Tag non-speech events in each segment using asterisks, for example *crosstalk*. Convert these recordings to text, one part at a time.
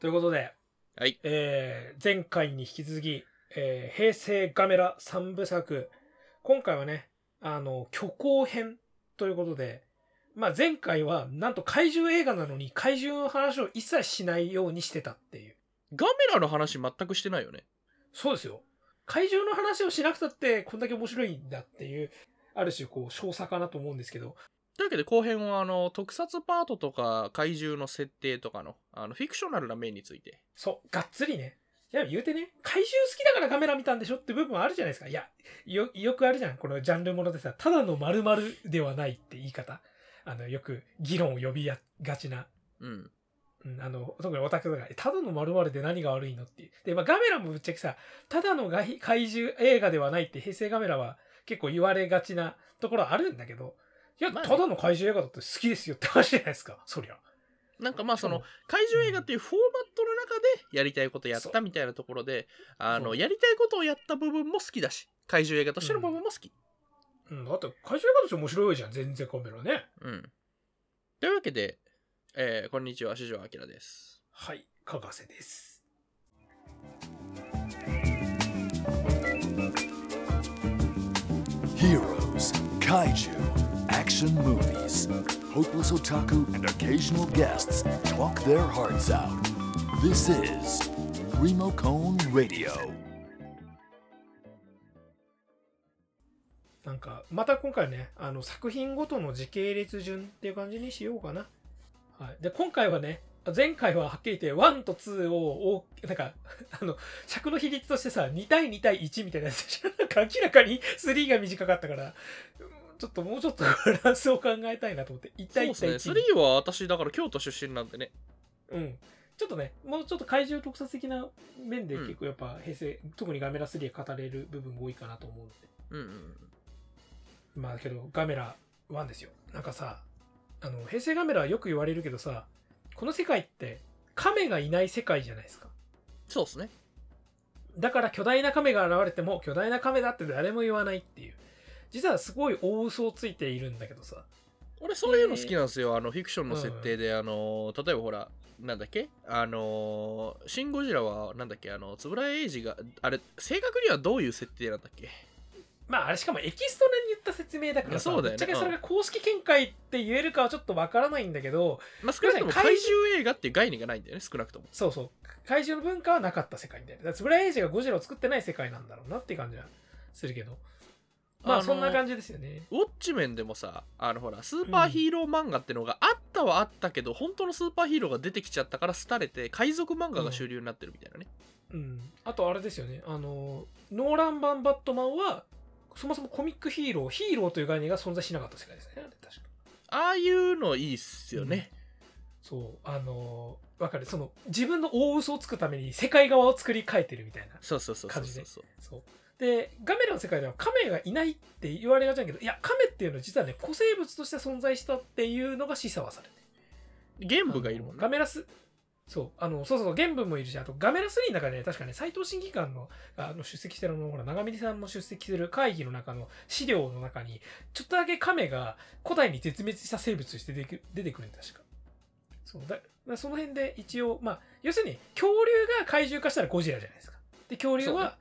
ということで、はい。えー前回に引き続き、えー平成ガメラ3部作。今回はね、あの、虚構編ということで、まあ前回はなんと怪獣映画なのに怪獣の話を一切しないようにしてたっていう。ガメラの話全くしてないよね。そうですよ。怪獣の話をしなくたってこんだけ面白いんだっていう、ある種こう、少佐かなと思うんですけど、というわけで後編はあの特撮パートとか怪獣の設定とかのあのフィクショナルな面についてそう、がっつりね。いや、言うてね、怪獣好きだからカメラ見たんでしょって部分はあるじゃないですか。いや、よ、よくあるじゃん。このジャンルものでさ、ただの〇〇ではないって言い方。あの、よく議論を呼びやがちな。うんうん、あの、特にオタクとか、えただの〇〇で何が悪いのっていう。で、まあ、ガメラもぶっちゃけさ、ただの怪怪獣映画ではないって平成ガメラは結構言われがちなところはあるんだけど、いや、まあねただの怪獣映画だって好きですよって話じゃないですか。そりゃ。なんかまあその怪獣映画っていうフォーマットの中でやりたいことやったみたいなところであそうのやりたいことをやった部分も好きだし怪獣映画としての部分も好きうん、だって怪獣映画として面白いじゃん。全然カメラね。うん、というわけで、えーこんにちは四条明ですはい、かがせです。Heroes, kaiju, action movies. Hopeless otaku and occasional guests talk their hearts out. This is Remocone Radio. なんか、また今回ね、あの、作品ごとの時系列順っていう感じにしようかな。はい。で、今回はね、前回ははっきり言って1と2を、なんか、*laughs* あの、尺の比率としてさ、2対2対1みたいなやつでしょ？*laughs* なんか明らかに3が短かったから、ちょっともうちょっと *laughs* バランスを考えたいなと思って、1そう対1です対ね1。3は私だから京都出身なんでね。うん。ちょっとね、もうちょっと怪獣特撮的な面でうん結構やっぱ平成、特にガメラ3は語れる部分が多いかなと思うので。うんうんまあけどガメラ1ですよ。なんかさあの平成ガメラはよく言われるけどさこの世界って亀がいない世界じゃないですか。そうですね。だから巨大な亀が現れても巨大な亀だって誰も言わないっていう実はすごい大嘘をついているんだけどさ。俺そういうの好きなんですよ、あのフィクションの設定で、あの例えばほらなんだっけ？あのシン・ゴジラはなんだっけ？あの円谷英二があれ正確にはどういう設定なんだっけ？まああれしかもエキストラに言った説明だからさそうだよね。ぶっちゃけそれが公式見解って言えるかはちょっとわからないんだけどまあ少なくとも怪獣映画っていう概念がないんだよね少なくとも。そうそう。怪獣の文化はなかった世界でだから円谷英二がゴジラを作ってない世界なんだろうなっていう感じはするけどまあそんな感じですよね。ウォッチメンでもさあのほらスーパーヒーロー漫画ってのがあったはあったけど、本当のスーパーヒーローが出てきちゃったから廃れて海賊漫画が主流になってるみたいなね、うん、あとあれですよね。あのノーラン版バットマンはそもそもコミックヒーローヒーローという概念が存在しなかった世界ですね。確か。ああいうのいいっすよね、そう。あのわかる。その自分の大嘘をつくために世界側を作り変えてるみたいなそうそうそうそう感じで。そうそうそうでガメラの世界では亀がいないって言われがちだけどいや亀っていうのは実はね古生物として存在したっていうのが示唆はされてゲンブがいるもんねガメラスそうあのそうそうそう原文もいるしあとガメラ3の中でね確かね斎藤審議官のあの出席してるのほら長峰さんも出席する会議の中の資料の中にちょっとだけ亀が古代に絶滅した生物として出てく出てくるんだ確か。そうだだその辺で一応まあ要するに恐竜が怪獣化したらゴジラじゃないですか。で恐竜は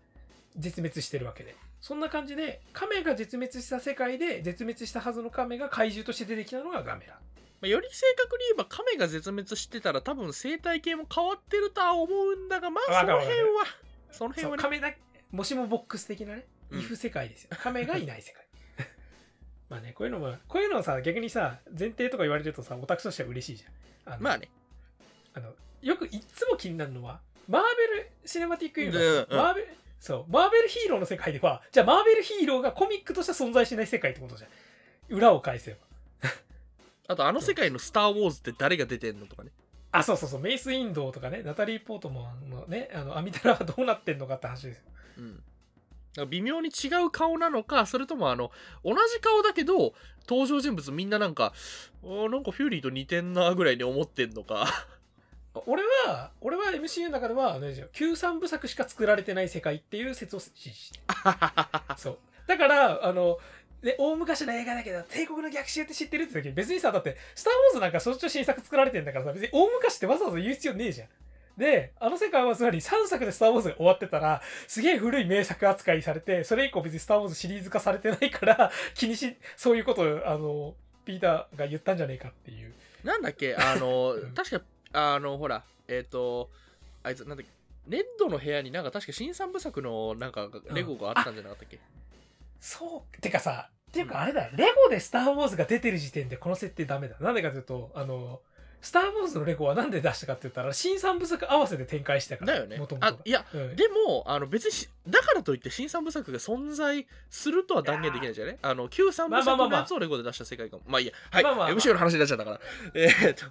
絶滅してるわけでそんな感じで亀が絶滅した世界で絶滅したはずの亀が怪獣として出てきたのがガメラ。まあより正確に言えば亀が絶滅してたら多分生態系も変わってるとは思うんだがまあその辺は。そのそ辺はね。う亀だもしもボックス的なね、うん。イフ世界ですよ。亀がいない世界。*laughs* まあねこういうのもこういうのさ逆にさ前提とか言われるとさオタクとしては嬉しいじゃん。あの,、まあね。あのよくいっつも気になるのはマーベル・シネマティック・ユニバース、うんうん。マーベルそう。マーベルヒーローの世界ではじゃあマーベルヒーローがコミックとして存在しない世界ってことじゃん。裏を返せば。*laughs* あとあの世界の「スター・ウォーズ」って誰が出てんのとかね。あそうそうそう。メイス・インドーとかね。ナタリー・ポートマンのねあのアミタラはどうなってんのかって話ですよ。うん。微妙に違う顔なのかそれともあの同じ顔だけど登場人物みんななんかなんかフューリーと似てんなぐらいに思ってんのか俺は俺は MCU の中ではあれですよ旧三部作しか作られてない世界っていう説を支持してる。*laughs* そう。だからあのね、大昔の映画だけど帝国の逆襲って知ってるって時別にさだって「スター・ウォーズ」なんかそっちの新作作られてんだからさ別に大昔ってわざわざ言う必要ねえじゃん。で、あの世界はつまり3作でスター・ウォーズが終わってたら、すげえ古い名作扱いされて、それ以降別にスター・ウォーズシリーズ化されてないから、*laughs* 気にし、そういうことを、あの、ピーターが言ったんじゃねえかっていう。なんだっけ？あのうん。確かあのほらえっ、とあいつなんだっけレッドの部屋になんか確か新三部作のなんかレゴがあったんじゃなかったっけ、そう、てかさ、っていうかあれだよ、レゴでスター・ウォーズが出てる時点でこの設定ダメだ。なんでかというと、あの、スター・ウォーズのレゴはなんで出したかって言ったら、新三部作合わせて展開してたから。だよね。もともとあいやうん。でもあの別にしだからといって新三部作が存在するとは断言できないじゃねあの旧三部作のやつをレゴで出した世界観。まあいいや。はい、まあまあまあ MCU の話になっちゃったから。えーっと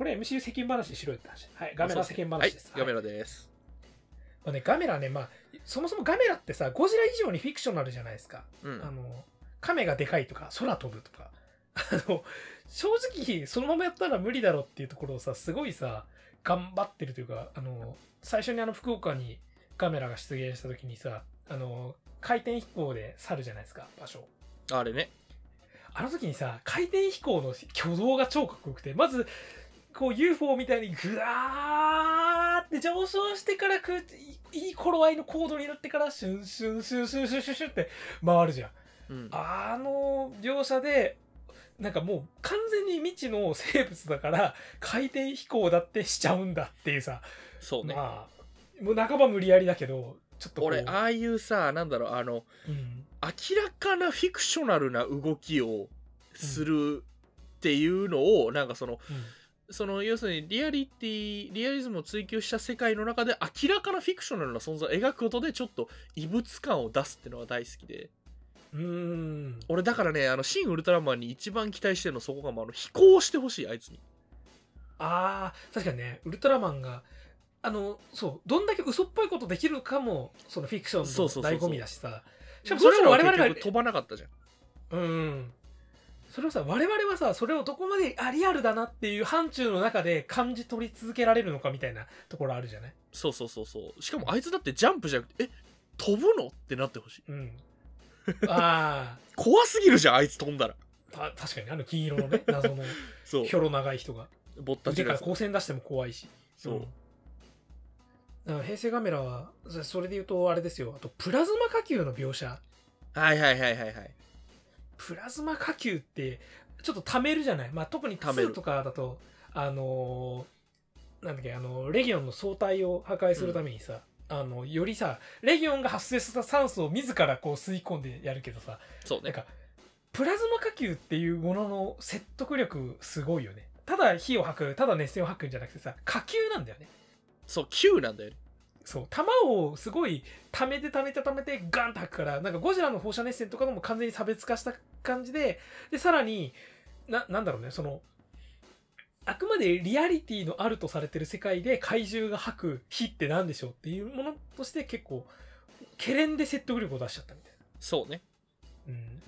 これ MCU 世間話しろよって話。はい、ガメラ世間はい話です。ガメはいラですまあね、ガメラね、まあ、そもそもガメラってさ、ゴジラ以上にフィクショナルじゃないですか。うんあの、亀がでかいとか、空飛ぶとか。あの、正直、そのままやったら無理だろっていうところをさ、すごいさ、頑張ってるというか、あの、最初にあの、福岡にガメラが出現した時にさ、あの、回転飛行で去るじゃないですか、場所。あれねあの時にさ、回転飛行の挙動が超かっこよくて、まず、こう UFO みたいにグワーって上昇してからくいいい頃合いの高度になってからシュンシュンシュンシュンシュンシュンシュンって回るじゃん。うんあの描写で、なんかもう完全に未知の生物だから回転飛行だってしちゃうんだっていうさ、そうね、まあ、もう半ば無理やりだけど、ちょっと俺ああいうさなんだろうあのうん、明らかなフィクショナルな動きをするっていうのを、なんかそのうんその要するにリアリティリアリズムを追求した世界の中で明らかなフィクショナルな存在を描くことでちょっと異物感を出すっていうのが大好きでうーん。俺だからねあの新ウルトラマンに一番期待してるのそこがもうあの飛行してほしいあいつにああ、確かにね、ウルトラマンが、あの、そう、どんだけ嘘っぽいことできるかも、そのフィクションの醍醐味だしさ。しかもそれを我々が、飛ばなかったじゃんうん。それをさ、我々はさ、それをどこまであリアルだなっていう範疇の中で感じ取り続けられるのかみたいなところあるじゃない？そうそうそうそう。しかもあいつだってジャンプじゃなくてえ飛ぶの？ってなってほしい。うん。*laughs* あ怖すぎるじゃんあいつ飛んだら。あ、た確かにあの金色のね、謎の。*laughs* そう。ひょろ長い人が。ぼったち腕からのやつ光線出しても怖いし。そう、ん。だから平成カメラは、そそれで言うとあれですよ、あとプラズマ火球の描写。はいはいはいはいはいプラズマ火球ってちょっと溜めるじゃない、まあ、特に溜める。2とかだとあのーなんだっけあのレギオンの総体を破壊するためにさ、あのよりさレギオンが発生した酸素を自らこう吸い込んでやるけどさそうね。なんかプラズマ火球っていうものの説得力すごいよね。ただ火を吐くただ熱線を吐くんじゃなくてさ火球なんだよね。そう9なんだよねそう弾をすごい溜めて溜めて溜めてガンと吐くからなんかゴジラの放射熱線とかとも完全に差別化した感じででさらにななんだろうねそのあくまでリアリティのあるとされてる世界で怪獣が吐く火って何でしょうっていうものとして結構ケレンで説得力を出しちゃったみたいそうね。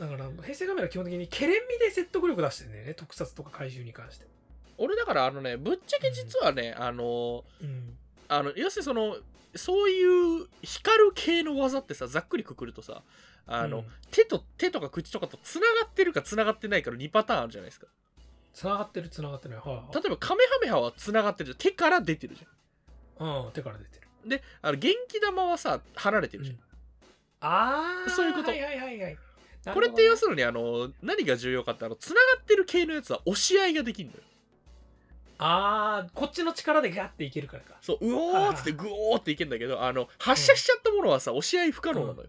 な、うん、だから平成カメラ基本的にケレン味で説得力出してるんだよね特撮とか怪獣に関して、俺だからあのねぶっちゃけ実はね、あのうん、あの要するにそのそういう光る系の技ってさざっくりくくるとさあの、うん。手と手とか口とかとつながってるかつながってないかの2パターンあるじゃないですか。つながってるつながってない。はいはい。例えばカメハメハはつながってるじゃん。手から出てるじゃうん手から出てる。んであの元気玉はさ離れてるじゃん、ああそういうこと。はいはいはいはい。これって要するるにあの何が重要かってあのつながってる系のやつは押し合いができるのよああこっちの力でガッていけるからか。そううおーっつってグオーっていけんだけどあの発射しちゃったものはさ押し合い不可能なのよ、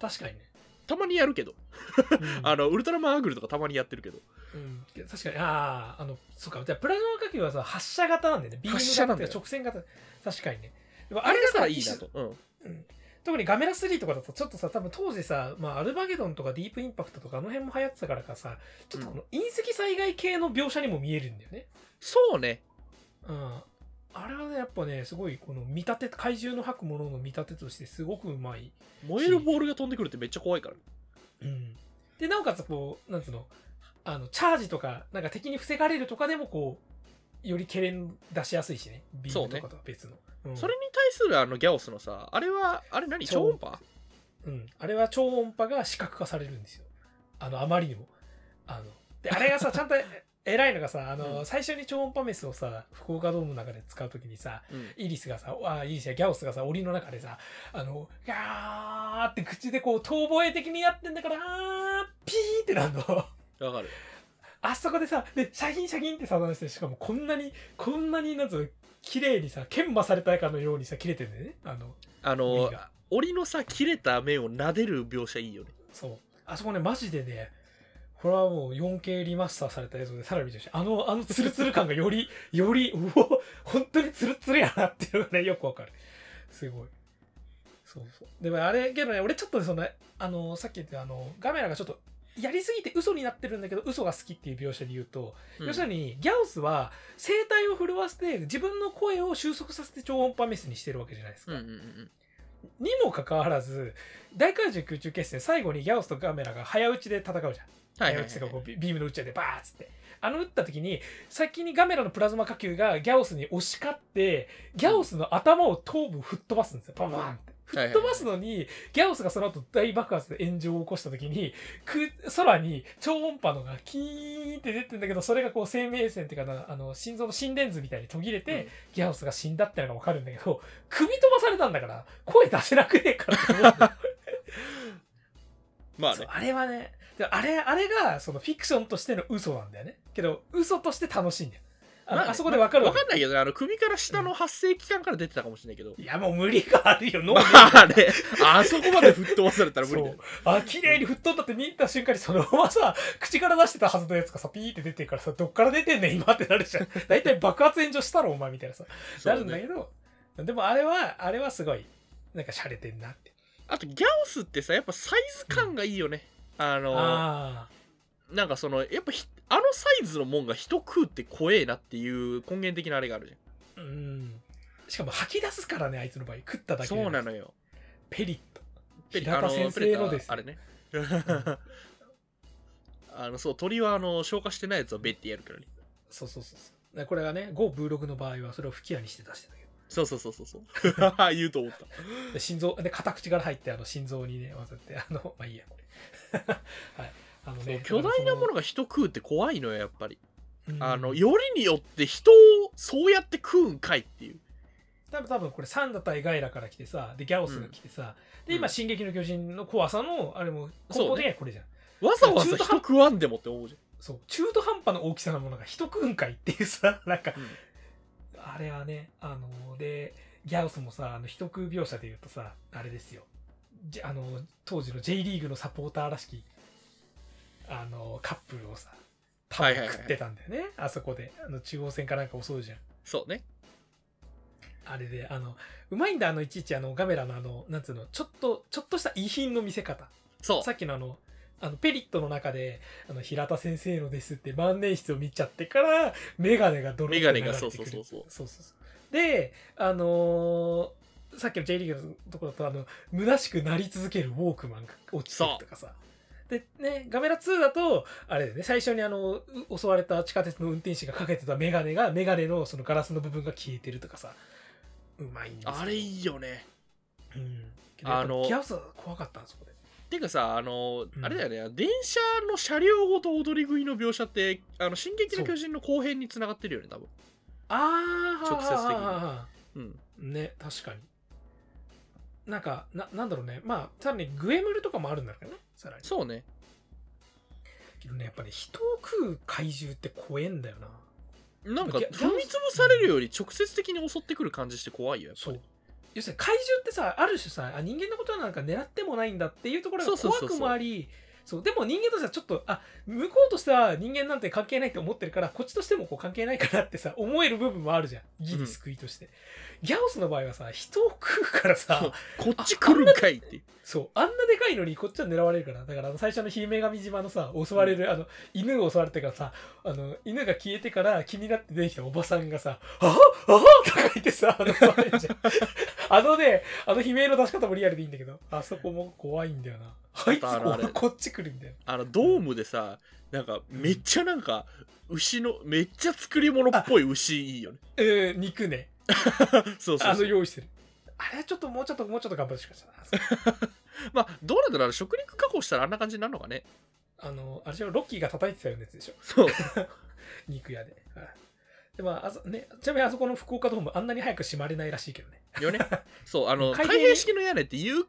確かにね、たまにやるけど。うん。*laughs* あのウルトラマンアグルとかたまにやってるけど。うん。確かに。あああのそうか。じゃあプラズマ火球はさ発射型なんだよね。ビーム発射なんだよ。か直線型。確かにね。でもあれだからさいいなと、うん、うん。特にガメラ3とかだとちょっとさ多分当時さ、まあ、アルバゲドンとかディープインパクトとかあの辺も流行ってたからかさちょっとこの隕石災害系の描写にも見えるんだよねそうね。うん。あれはねやっぱねすごいこの見立て怪獣の吐くものの見立てとしてすごくうまい燃えるボールが飛んでくるってめっちゃ怖いから。うん、でなおかつこうなんつうのあのチャージとかなんか敵に防がれるとかでもこうよりケレン出しやすいしね。ビームとかとは別の。う,、ん、それに対するあのギャオスのさあれはあれ何？超音波？うん、あれは超音波が視覚化されるんですよ。あのあまりにも。あの。であれがさちゃんと偉いのがさあの、うん。最初に超音波メスをさ福岡ドームの中で使う時にさうん。イリスがさあイリスやギャオスがさ檻の中でさあのガーって口でこう遠吠え的にやってんだからあーピーってなんの。わかる。あそこでさでシャキンシャキンってさしてしかもこんなにこんなになんつうの綺麗にさ研磨されたかのようにさ切れてんだよね。あのあの檻が。檻のさ切れた面を撫でる描写いいよね。そう。あそこねマジでねこれはもう 4K リマスターされた映像でさらに見てほしい。あのあのツルツル感がより *laughs* よりうお本当にツルツルやなっていうのがねよくわかる。すごい。そうそう。でもあれけどね俺ちょっとそのあのさっき言ったあのガメラがちょっとやりすぎて嘘になってるんだけど嘘が好きっていう描写で言うと、うん。要するにギャオスは声帯を震わせて自分の声を収束させて超音波メスにしてるわけじゃないですか、うんうんうん。にもかかわらず大怪獣空中決戦最後にギャオスとガメラが早打ちで戦うじゃんはいはいはい。早打ちがこうビビームの打ち合いでバーッつって。あの打った時に先にガメラのプラズマ火球がギャオスに押し勝ってギャオスの頭を頭部吹っ飛ばすんですよ。バンバンって。吹っ飛ばすのにギャオスがその後大爆発で炎上を起こした時にく空に超音波のがキーンって出てんだけどそれがこう生命線っていうかなあの心臓の心電図みたいに途切れて、うん。ギャオスが死んだってのが分かるんだけど首飛ばされたんだから声出せなくねえからって。思 *laughs* まあね。あれはねであれあれがそのフィクションとしての嘘なんだよね。けど嘘として楽しいんだよ。あ,、まあねあそこで分かるわわけかんないけどねあの首から下の発生期間から出てたかもしれないけど。いやもう無理があるよ。脳まにあね。あそこまで吹っ飛ばされたら無理だよ。あ綺麗に吹っ飛んだって見た瞬間にそのままさ口から出してたはずのやつがさピーって出てるからさどっから出てんねん今ってなるじゃん。*laughs* 大体爆発炎上したろお前みたいなさ。なるんだけど、でもあれはあれはすごいなんか洒落てんなって。あとギャオスってさやっぱサイズ感がいいよねあのあなんかそのやっぱひあのサイズのもんが人食うって怖えなっていう根源的なあれがあるじあうん。しかも吐き出すからねあいつの場合。食っただゃんけで。そうなのよ。ペリッと。ペリ平田先生のですあれね。*laughs* あのそう鳥はあの消化してないやつはベッてやるからね。そうそうそうそう。でこれがね GoVlog の場合はそれを吹き矢にして出してたけど。そうそうそうそうそう。*laughs* 言うと思った。で心臓で片口から入ってあの心臓にねわざってあのまあいいやはい。あのね巨大なものが、が人食うって怖いのよやっぱり、うん。あのよりによって人をそうやって食うんかいっていう。多分多分これサンダ対ガイラから来てさでギャオスが来てさ、で今「うん。進撃の巨人」の怖さのあれも根本的にはこれじゃん。わざわざ人食わんでもって思うじそう。中途半端な大きさのものが人食うんかいっていうさ *laughs* なんかゃん、うん。あれはねあのでギャオスもさあの人食う描写で言うとさあれですよ。じあの当時の J リーグのサポーターらしきあのカップルをさ多分食ってたんだよね、あそこで。あの中央線かなんか襲うじゃん。そうね。あれであのうまいんだあのいちいちあのガメラのあのなんつうのちょっとちょっとした遺品の見せ方。そう。さっきのあのあのペリットの中であの平田先生のですって万年筆を見ちゃってからメガネがドロッと流れてくるメガネがそうそうそうそう。そうそうそう。であのーさっきの J リーグのところだとあの虚しくなり続けるウォークマンが落ちてるとかさ。でねガメラ2だとあれだよね最初にあのう襲われた地下鉄の運転士がかけてたメガネがメガネのそのガラスの部分が消えてるとかさ。うまいんですよ。あれいいよね。うん。あのギャオスは怖かったんそこでてかさあの、うん。あれだよね電車の車両ごと踊り食いの描写って「あの進撃の巨人」の後編につながってるよね多分。ああ直接的にに。うん。ね確かになんかななんだろうね。まあさらにグエムルとかもあるんだけどね。さらに。そうね。けどねやっぱり人を食う怪獣って怖えんだよな。なんか踏み潰されるより直接的に襲ってくる感じして怖いよやっぱり。そう。要するに怪獣ってさある種さあ人間のことはなんか狙ってもないんだっていうところが怖そうそうそうそう。くもありそうでも人間としてはちょっとあ向こうとしては人間なんて関係ないって思ってるからこっちとしてもこう関係ないかなってさ思える部分もあるじゃん。ギリ救いとして、ギャオスの場合はさ人を食うからさこっち来るんかいって。そうあんなでかいのにこっちは狙われるから。だから最初の姫神島のさ襲われる、あの犬を襲われてからさあの犬が消えてから気になって出てきたおばさんがさ「あああとか言ってさあの *laughs* あのねあの悲鳴の出し方もリアルでいいんだけどあそこも怖いんだよな。あいつこっち来るんだよ。あのドームでさなんかめっちゃなんか牛のめっちゃ作り物っぽい牛いいよね。うん。肉ね。あ *laughs* そうそうそう。の用意してる。あれはちょっともうちょっともうちょっと頑張ってほしかったな *laughs* まあどうなんだろうな食肉加工したらあんな感じになるのかね。あのあれでしょロッキーが叩いてたようなやつでしょ。そう。*laughs* 肉屋で。はい。でまああそね、ちなみにあそこの福岡ドームあんなに早く閉まれないらしいけどね。よね。そうあの開閉式の屋根ってゆっ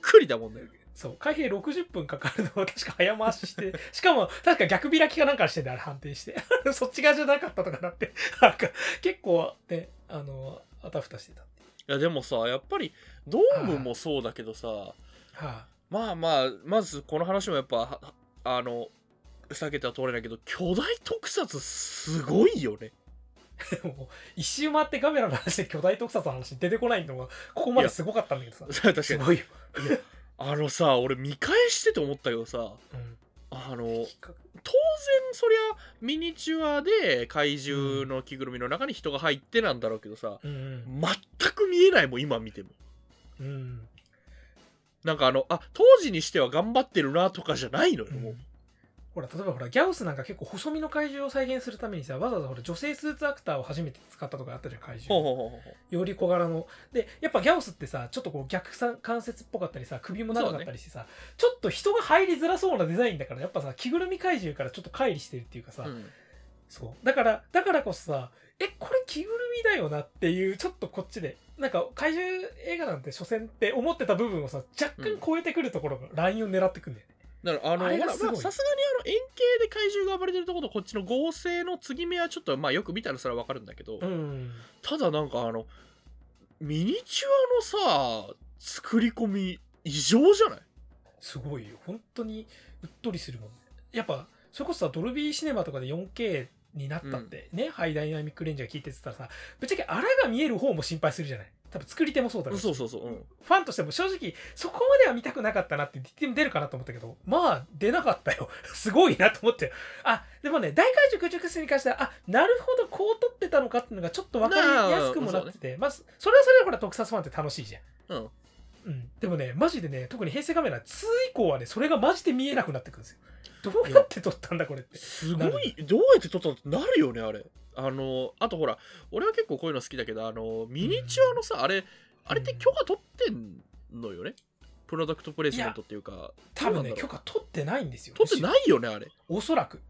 くりだもんねそう、開閉60分かかるのを確か早回しして、*laughs* しかも確か逆開きかなんかしてんであれ判定して、*laughs* そっち側じゃなかったとかなって、*laughs* なんか結構ね、あの、あたふたしてたいやでもさやっぱりドームもそうだけどさはまあまあまずこの話もやっぱはあの避けては通れないけど巨大特撮すごいよね。も一周回ってカメラの話で巨大特撮の話出てこないのが、ここまですごかったんだけどさ。確かに。すごいよ。あのさ俺見返してて思ったけどさうん。あの当然そりゃミニチュアで怪獣の着ぐるみの中に人が入ってなんだろうけどさうん全く見えないもん今見てもうん。うん。なんかあのあ当時にしては頑張ってるなとかじゃないのよ、もうほら例えばほらギャオスなんか結構細身の怪獣を再現するためにさわざわざほら女性スーツアクターを初めて使ったとかあったじゃん怪獣。ほうほうほうほう。より小柄の。でやっぱギャオスってさちょっとこう逆さ関節っぽかったりさ首も長かったりしてさ、ちょっと人が入りづらそうなデザインだからやっぱさ着ぐるみ怪獣からちょっと乖離してるっていうかさ、うん。そう。だからだからこそさえこれ着ぐるみだよなっていうちょっとこっちでなんか怪獣映画なんて所詮って思ってた部分をさ若干超えてくるところがラインを狙ってくんだよね、だからあのほらあれがすごい。まあさすがにあの円形で怪獣が暴れてるところとこっちの合成の継ぎ目はちょっとまあよく見たらそれはわかるんだけど、うん。ただなんかあのミニチュアのさ作り込み異常じゃない？すごいよ。本当にうっとりするもん。ねやっぱそれこそさドルビーシネマとかで 4K になったってね、ハイダイナミックレンジが聞いてたらさぶっちゃけあらが見える方も心配するじゃない？多分作り手もそうだろうしそうそうそう、うん、ファンとしても正直そこまでは見たくなかったなって言って出るかなと思ったけど。まあ出なかったよ。*laughs* すごいなと思って。あでもね大怪獣駆逐室に関してはあなるほどこう撮ってたのかっていうのがちょっと分かりやすくもなってて、まあそれはそれでほら特撮ファンって楽しいじゃん。うん、うん、でもねマジでね特に平成カメラ2以降はねそれがマジで見えなくなってくるんですよ。どうやって撮ったんだこれって。すごい。どうやって撮ったのってなるよねあれあのあとほら俺は結構こういうの好きだけどあのミニチュアのさ、あれあれって許可取ってんのよね？プロダクトプレイスメントっていうか。多分ね許可取ってないんですよ。取ってないよねあれ。おそらく。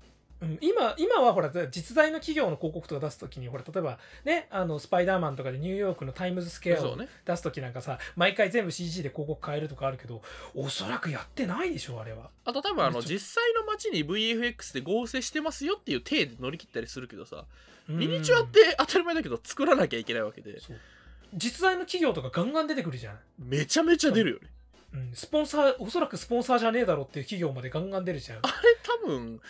うん、今今はほら実在の企業の広告とか出すときにほら例えばねあのスパイダーマンとかでニューヨークのタイムズスケアを出すときなんかさ、毎回全部 CG で広告変えるとかあるけどおそらくやってないでしょあれは。あと多分あの実際の街に VFX で合成してますよっていう体で乗り切ったりするけどさミニチュアって当たり前だけど作らなきゃいけないわけで。実在の企業とかガンガン出てくるじゃん、めちゃめちゃ出るよね。うん、スポンサーおそらくスポンサーじゃねえだろっていう企業までガンガン出るじゃん、あれ多分うん、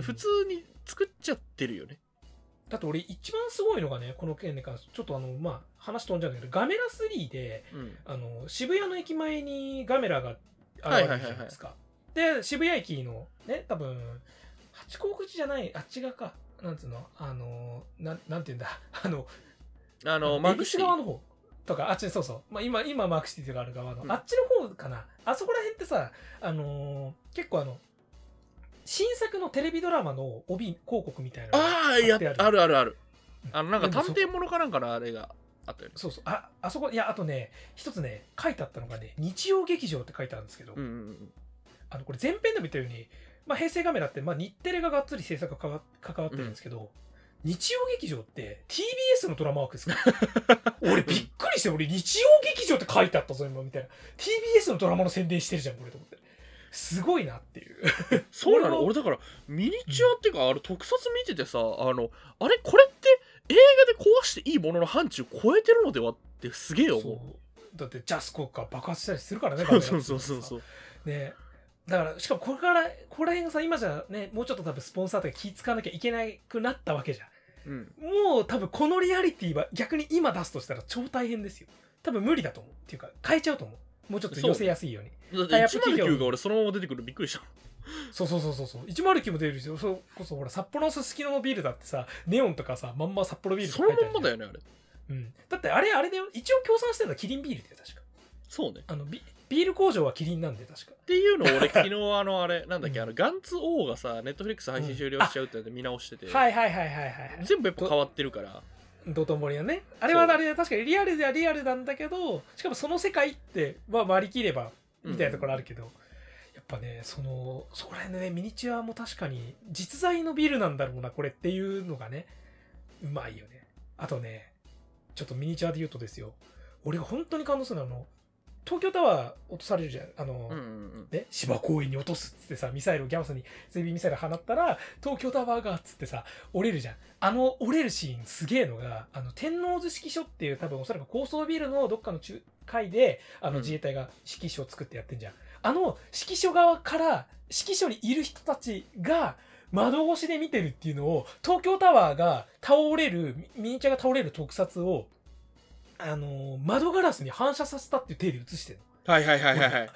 普通に作っちゃってるよね。だって俺一番すごいのがねこの件に関してちょっとあのまあ話飛んじゃうんだけどガメラ3でうん。あの渋谷の駅前にガメラが現れるじゃないですか。で渋谷駅のね多分八甲口じゃないあっち側か。なんつうのあのなんなんて言うんだ。あのあのマークシティ。寿側の方。とかあっちそうそう、まあ、今今マークシティがある側の、うん。あっちの方かな。あそこら辺ってさあのー結構あの新作のテレビドラマの帯広告みたいなああいやある。あるあるあのなん。か探偵物かなんかのあれがあったよね。そうそう。ああそこいやあとね一つね書いてあったのがね日曜劇場って書いてあるんですけど、うんうんうんあのこれ前編でも言ったように、まあ、平成カメラって、まあ、日テレががっつり制作が関わ関わってるんですけど、日曜劇場って TBS のドラマ枠ですか？*laughs* 俺びっくりして俺日曜劇場って書いてあったぞ今みたいな。TBS のドラマの宣伝してるじゃんこれと思ってすごいなっていう。*laughs* そうなの？俺だからミニチュアっていうか、あれ特撮見ててさあのあれ？これって映画で壊していいものの範疇超えてるのではってすげえ思う。そう。だってジャスコが爆発したりするからねそうそうそうそうそう。ね。だからしかもこれからここら辺がさ今じゃねもうちょっと多分スポンサーとか気使わなきゃいけなくなったわけじゃん。うん。もう多分このリアリティは逆に今出すとしたら超大変ですよ。多分無理だと思う。っていうか変えちゃうと思う。もうちょっと寄せやすいように。だってタイアップ企業109が俺そのまま出てくるのびっくりしたそうそうそうそうそう。109も出るし、それこそほら札幌のすすきののビールだってさ、ネオンとかさ、まんま札幌ビールとそのまんまだよねあれうん。だってあれあれで一応協賛してるのはキリンビールだよ確か。そうねっあのビビール工場はキリンなんで確か。ていうのを俺昨日あのあれなんだっけうんあのガンツ王がさネットフリックス配信終了しちゃうって見直してて、はいはいはいはいはいはい。全部やっぱ変わってるから道頓堀のね。あれはあれで確かにリアルではリアルなんだけど、しかもその世界って、まあ割り切ればみたいなところあるけど、やっっぱねそのそこら辺でねミニチュアも確かに実在のビルなんだろうなこれっていうのがねうまいよね。あとねちょっとミニチュアで言うとですよ。俺が本当に感動するのはあの東京タワー落とされるじゃん。あの、うんうんうん。ね、芝公園に落とすっつってさミサイルをギャオスに追尾ミサイル放ったら東京タワーがっつってさ折れるじゃん。あの折れるシーンすげえのがあの天王洲指揮所っていう多分おそらく高層ビルのどっかの中階であのうん。自衛隊が指揮所を作ってやってんじゃん、あの指揮所側から指揮所にいる人たちが窓越しで見てるっていうのを東京タワーが倒れるミミニチュアが倒れる特撮をあの窓ガラスに反射させたっていう体で映してるのはいはいはいはいはい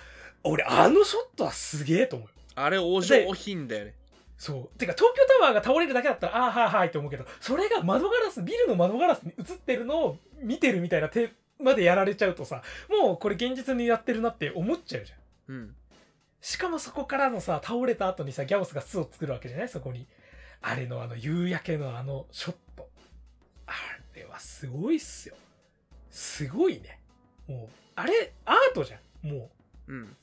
俺あのショットはすげえと思うよあれお上品だよねそう。てか、東京タワーが倒れるだけだったら、ああ、はいはいって思うけど、それが窓ガラス、ビルの窓ガラスに映ってるのを見てるみたいな手までやられちゃうとさ、もうこれ現実にやってるなって思っちゃうじゃん。うんしかもそこからのさ、倒れた後にさ、ギャオスが巣を作るわけじゃない？そこに。あれのあの夕焼けのあのショット。あれはすごいっすよ。すごいね。もう、あれ、アートじゃん。もう。うん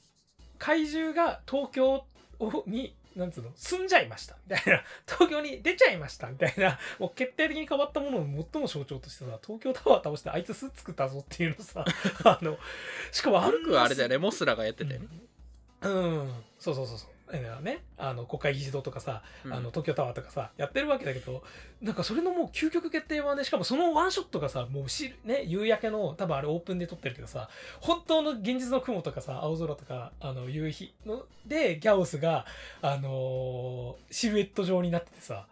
怪獣が東京をに、なんつうの、住んじゃいました。みたいな。*laughs* 東京に出ちゃいました。みたいな。もう決定的に変わったものの最も象徴としてさ、東京タワー倒してあいつ巣作ったぞっていうのさ、*laughs* あの、しかもあんな古くはあれだよねモスラがやってたよねうん、そうそうそうそう。ね、あの国会議事堂とかさ、うん。あの東京タワーとかさやってるわけだけどなんかそれのもう究極決定はねしかもそのワンショットがさもうしね夕焼けの多分あれオープンで撮ってるけどさ本当の現実の雲とかさ青空とかあの夕日のでギャオスがあのーシルエット状になっててさ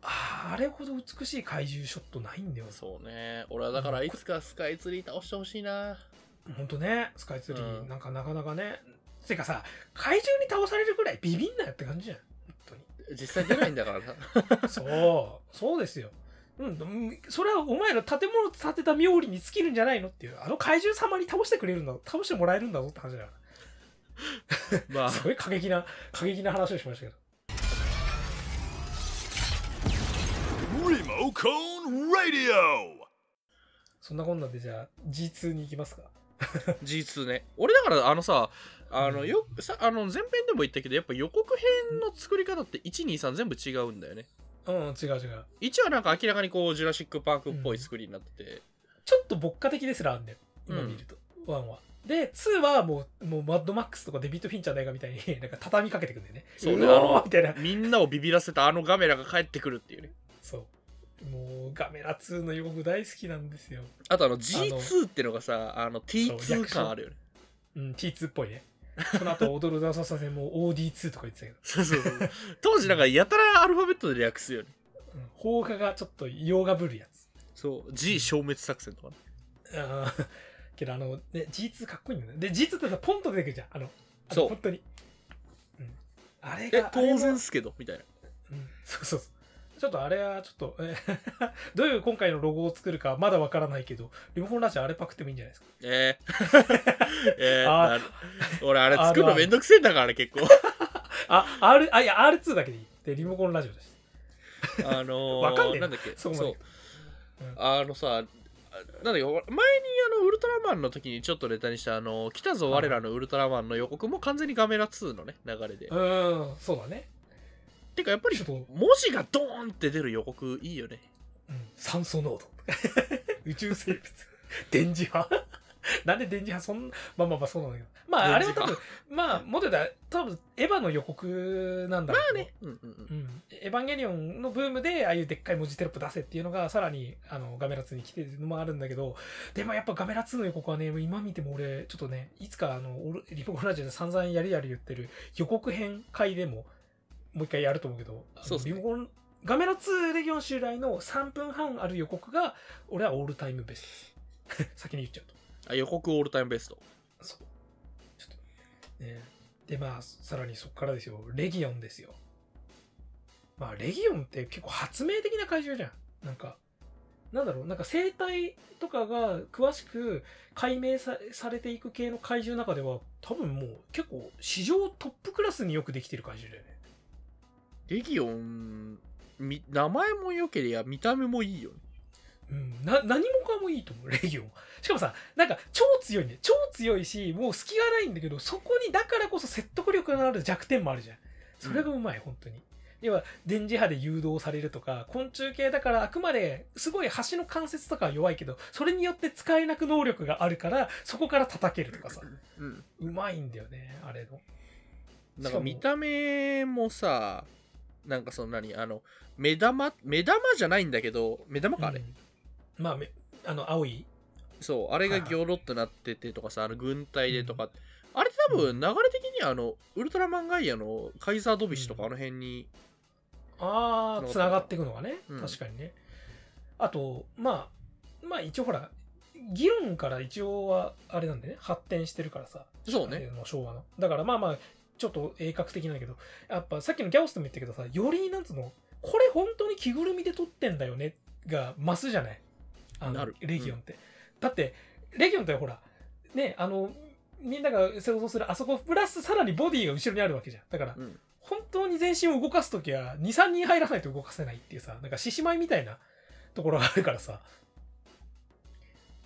あれほど美しい怪獣ショットないんだよ。そうね。俺はだからいつかスカイツリー倒してほしいな。ほんとねスカイツリー、うん。なんかなかなかねてかさ怪獣に倒されるぐらいビビんなよって感じじゃん本当に実際出ないんだからな *laughs* そう、そうですよ。うん、うんそれはお前ら建物建てた妙利に尽きるんじゃないのっていう、あの怪獣様に倒してくれるんだ、倒してもらえるんだぞって話だか *laughs* まあら。すごい過激な、過激な話をしましたけど。Remocone Radio! そんなこんなんでじゃあ G2 に行きますか。G2 ね俺だからあのさあのうんよさあの前編でも言ったけどやっぱ予告編の作り方って123全部違うんだよねうん、違う違う。1はなんか明らかにこうジュラシック・パークっぽい作りになってて、ちょっと牧歌的ですらあんだよ。今見ると。1は。で、2はもう、もうマッドマックスとかデビッド・フィンチャーの映画みたいに、*laughs* なんか畳みかけてくんだよね。そうねあのみたいな。みんなをビビらせたあのガメラが帰ってくるっていうねそう。もう、ガメラ2の予告大好きなんですよ。あとあの G2 ってのがさあの T2 感あるよねうん、T2 っぽいね。その後、踊るダンサー戦も OD2 とか言ってたけど、そうそうそう当時なんかやたらアルファベットで略すよねうん、放課がちょっと洋がぶるやつ。そう G 消滅作戦とかねあーけど、あの、ね、G2 かっこいいんだよね。で、G2 ってさ、ポンと出てくるじゃん。あの、あのそう本当に。うん。あれえが、当然っすけどみたいなうん、そうそうそう。ちょっとあれはちょっと、えー *laughs* どういう今回のロゴを作るかまだわからないけど、リモコンラジオあれパクってもいいんじゃないですか？えー、*laughs* えー、あな俺あれ作るのめんどくせえんだからね結構。*laughs* あ、R、あ、いや、R2 だけでいい。で、リモコンラジオだし。あのー、わかんねえな。んだっけ？そこまでそう。うん。あのさあなんだ前にあのウルトラマンの時にちょっとネタにしたあの来たぞ我らのウルトラマンの予告も完全にガメラ2のね流れで、うん、そうだね。てかやっぱりちょっと。文字がドーンって出る予告いいよね。うん、酸素濃度。*laughs* 宇宙生物。電磁波。なんで電磁波そんまあまあまあそうなんだけど。まああれは多分まあもっと言ったら多分エヴァの予告なんだろう。けどね。うんうんうん。うん、エヴァンゲリオンのブームでああいうでっかい文字テロップ出せっていうのがさらにあのガメラ2に来てるのもあるんだけど。でもやっぱガメラ2の予告はね今見ても俺ちょっとねいつかあのリポコンラジオで散々やるやる言ってる予告編会でももう一回やると思うけどそうっすね。ガメラ2レギオン襲来の3分半ある予告が俺はオールタイムベスト。*laughs* 先に言っちゃうと。あ予告オールタイムベスト。そう。ちょっとね。でまあさらにそこからですよ。レギオンですよ。まあレギオンって結構発明的な怪獣じゃん。なんかなんだろう。なんか生態とかが詳しく解明さされていく系の怪獣の中では多分もう結構史上トップクラスによくできてる怪獣だよねレギオンみ名前も良ければ見た目もいいよね。うん、な何もかもいいと思うレギオン。しかもさなんか超強いね。超強いしもう隙がないんだけどそこにだからこそ説得力のある弱点もあるじゃん。それがうまい、本当に。要は電磁波で誘導されるとか昆虫系だからあくまですごい橋の関節とかは弱いけどそれによって使えなく能力があるからそこから叩けるとかさ。うん。うまいんだよねあれの。なんか見た目もさなんかその何あの目玉目玉じゃないんだけど目玉かあれ、うん。まあめあの青い。そうあれがギョロっとなっててとかさあの軍隊でとか、あれ多分流れ的にはあのウルトラマンガイアのカイザードビシとかあの辺に、ああつながっていくのがね、うん。確かにね。あとまあまあ一応ほら議論から一応はあれなんでね発展してるからさ。そうね。昭和の。だからまあまあちょっと鋭角的なんだけどやっぱさっきのギャオスでも言ったけどさよりなんつうのこれ本当に着ぐるみで撮ってんだよねが増すじゃない？あのなる。レギオンって、だってレギオンってほらねあのみんなが想像するあそこプラスさらにボディが後ろにあるわけじゃん。だからうん。本当に全身を動かすときは23人入らないと動かせないっていうさなんか獅子舞みたいなところがあるからさ。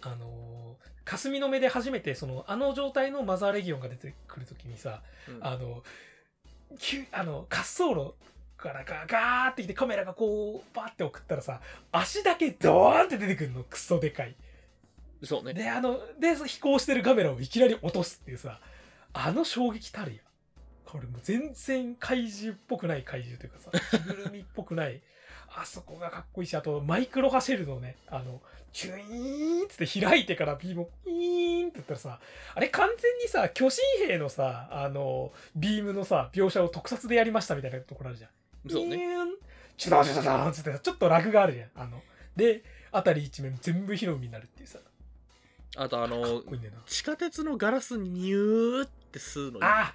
あのー霞の目で初めてそのあの状態のマザーレギオンが出てくるときにさうん。あの急あの滑走路からガガーってきてカメラがこうバーって送ったらさ足だけドーンって出てくるのクソでかい。そうね。であので飛行してるカメラをいきなり落とすっていうさあの衝撃たるやこれもう全然怪獣っぽくない怪獣というかさ着ぐるみっぽくないあそこがかっこいいしあとマイクロハシェルのね。あのチュイーンっつって開いてからビームをイーンって言ったらさあれ完全にさ巨神兵のさあのビームのさ描写を特撮でやりましたみたいなところあるじゃん。そうね。イーンチュダチュダチュダンつってちょっとラグがあるじゃん。あので辺り一面全部火の海になるっていうさ。あとあの地下鉄のガラスにニューって吸うのよ。ああ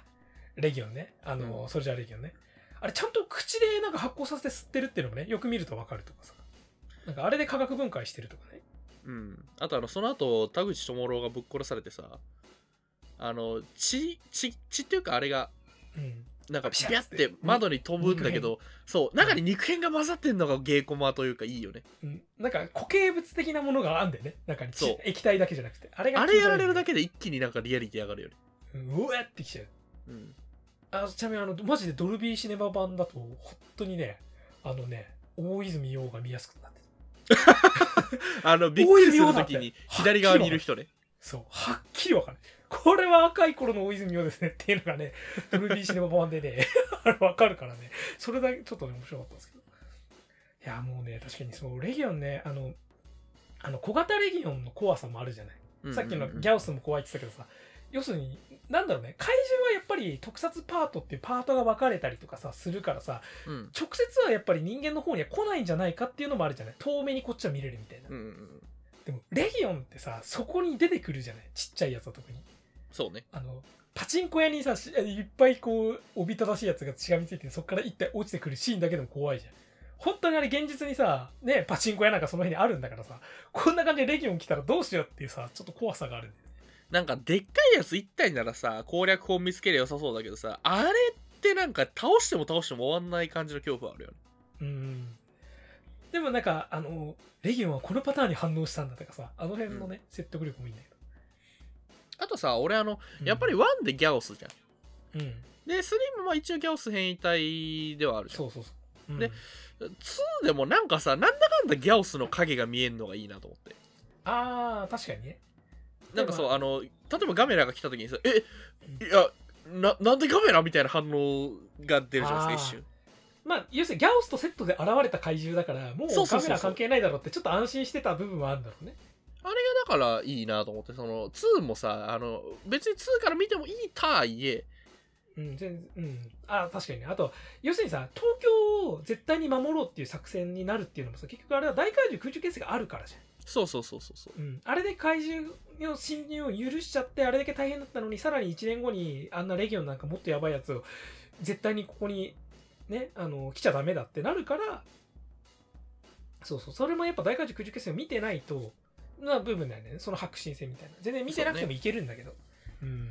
レギオンね。あの、うん。それじゃレギオンね。あれ、ちゃんと口でなんか発酵させて吸ってるっていうのもね、よく見るとわかるとかさ。なんかあれで化学分解してるとかね。うん、あとあのその後田口智郎がぶっ殺されてさあの血血血っていうかあれがうん。なんかピシャって窓に飛ぶんだけどそう中に肉片が混ざってんのがゲーコマというかいいよねうん、なんか固形物的なものがあんだよね。中に。そう液体だけじゃなくて。あれがあれやられるだけ。けで一気になんかリアリティ上がるよねうんうわってきちゃう。うんあちなみにあの、マジでドルビーシネマ版だと、本当にね、あのね、大泉洋が見やすくなってる *laughs* あのびっくりするときに左側にいる人ねそう、はっきりわかる。これは若い頃の大泉洋ですねっていうのがね、ドルビーシネマ版でね、*laughs* わかるからね、それだけちょっとね、面白かったんですけど。いや、もうね、確かにそう、レギオンね、あの、あの小型レギオンの怖さもあるじゃない。さっきのギャオスも怖いって言ってたけどさ、要するに、なんだろうね、怪獣はやっぱり特撮パートっていうパートが分かれたりとかさ、するからさ、うん直接はやっぱり人間の方には来ないんじゃないかっていうのもあるじゃない。遠目にこっちは見れるみたいな。うんうんうんでも、レギオンってさ、そこに出てくるじゃない？ちっちゃいやつは特に。そうねあの、パチンコ屋にさ、しいっぱいこう、おびただしいやつがしがみついて、そこから一体落ちてくるシーンだけでも怖いじゃん。本当にあれ現実にさ、ね、パチンコ屋なんかその辺にあるんだからさ、こんな感じでレギオン来たらどうしようっていうさ、ちょっと怖さがあるんだよね。なんかでっかいやつ一体ならさ攻略法見つけりゃ良さそうだけどさあれってなんか倒しても倒しても終わんない感じの恐怖あるよねうん。でもなんか、あの、レギオンはこのパターンに反応したんだとかさ、あの辺のね、説得力もいいんだけあとさ俺あのど。やっぱり1でギャオスじゃんうん、で3もまあ一応ギャオス変異体ではあるじゃんそうそうそう。うんで2でもなんかさなんだかんだギャオスの影が見えんのがいいなと思ってああ、確かにね。なんかそうあの例えばガメラが来た時にさえいやななんでガメラみたいな反応が出るじゃないですか一瞬まあ、要するにギャオスとセットで現れた怪獣だから、もうカメラ関係ないだろうって、ちょっと安心してた部分はあるんだろうね。あれがだからいいなと思ってその2もさあの別に2から見てもいいとはいえうん、全然、うん。ああ、確かにね。あと、要するにさ、東京を絶対に守ろうっていう作戦になるっていうのもさ、結局あれは大怪獣空中決戦があるからじそうそうそうそうそう。うん。あれで怪獣の侵入を許しちゃって、あれだけ大変だったのに、さらに1年後にあんなレギオンなんかもっとやばいやつを、絶対にここに、ね、あの、来ちゃダメだってなるから、そうそう、それもやっぱ大怪獣空中決戦を見てないと、な部分だよね。その白新戦みたいな。全然見てなくてもいけるんだけど。うん。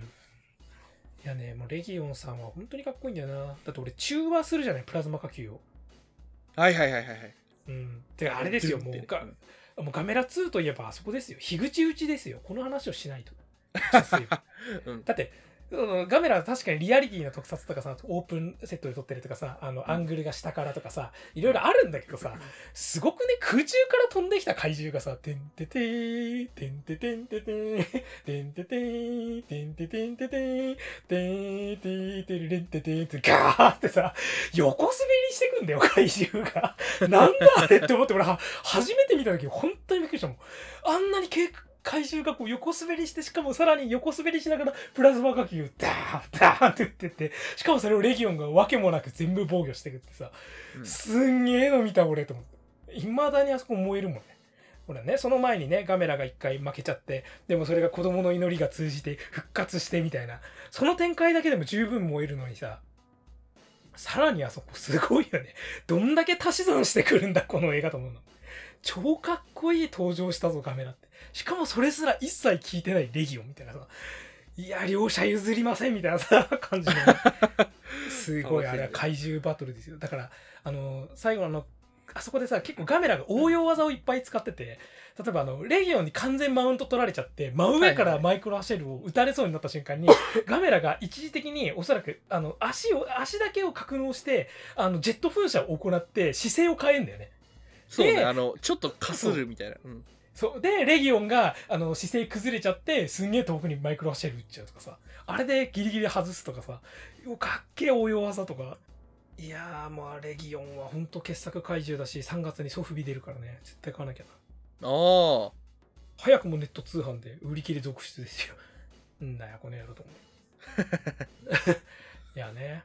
いやね、もうレギオンさんは本当にかっこいいんだよな。だって俺中和するじゃない、プラズマ火球を。はいはいはいはいはいうん。てかあれですよ、もうドゥンってが、もうガメラ2といえばあそこですよ。樋口打ちですよ。この話をしないと。*laughs* うん。だってガメラは確かにリアリティの特撮とかさオープンセットで撮ってるとかさあのアングルが下からとかさいろいろあるんだけどさすごくね空中から飛んできた怪獣がさ「てんててーてんててんててんてんててんてんててんててんてんててるれんててんってガーってさ横滑りしてくんだよ怪獣がなんだあれって思って俺は初めて見た時本当にびっくりしたもんあんなにけ怪獣がこう横滑りしてしかもさらに横滑りしながらプラズマ火球ダーンダーンって打ってってしかもそれをレギオンがわけもなく全部防御してくってさ、うん。すんげえの見た俺と思って。いまだにあそこ燃えるもんね。ほらねその前にねガメラが一回負けちゃってでもそれが子供の祈りが通じて復活してみたいな。その展開だけでも十分燃えるのにささらにあそこすごいよね。どんだけ足し算してくるんだこの映画と思うの。超かっこいい登場したぞガメラってしかもそれすら一切聞いてないレギオンみたいなさいや両者譲りませんみたいなさ *laughs* 感じの *laughs* すごいあれは怪獣バトルですよ。だからあの最後のあのあそこでさ結構ガメラが応用技をいっぱい使ってて例えばあのレギオンに完全マウント取られちゃって真上からマイクロアシェルを撃たれそうになった瞬間に、*laughs* ガメラが一時的におそらくあの足を足だけを格納してあのジェット噴射を行って姿勢を変えんだよね。そうねであのちょっとかするみたいな、うん、そう。で、レギオンが、あの、姿勢崩れちゃって、すんげえ遠くにマイクロアシェル撃っちゃうとかさ。あれでギリギリ外すとかさ。かっけえ応用技とか。いやー、まあ、レギオンはほんと傑作怪獣だし、3月にソフビ出るからね。絶対買わなきゃな。ああ早くもネット通販で売り切れ続出ですよ。んだよ、この野郎と思う。*laughs* いやね。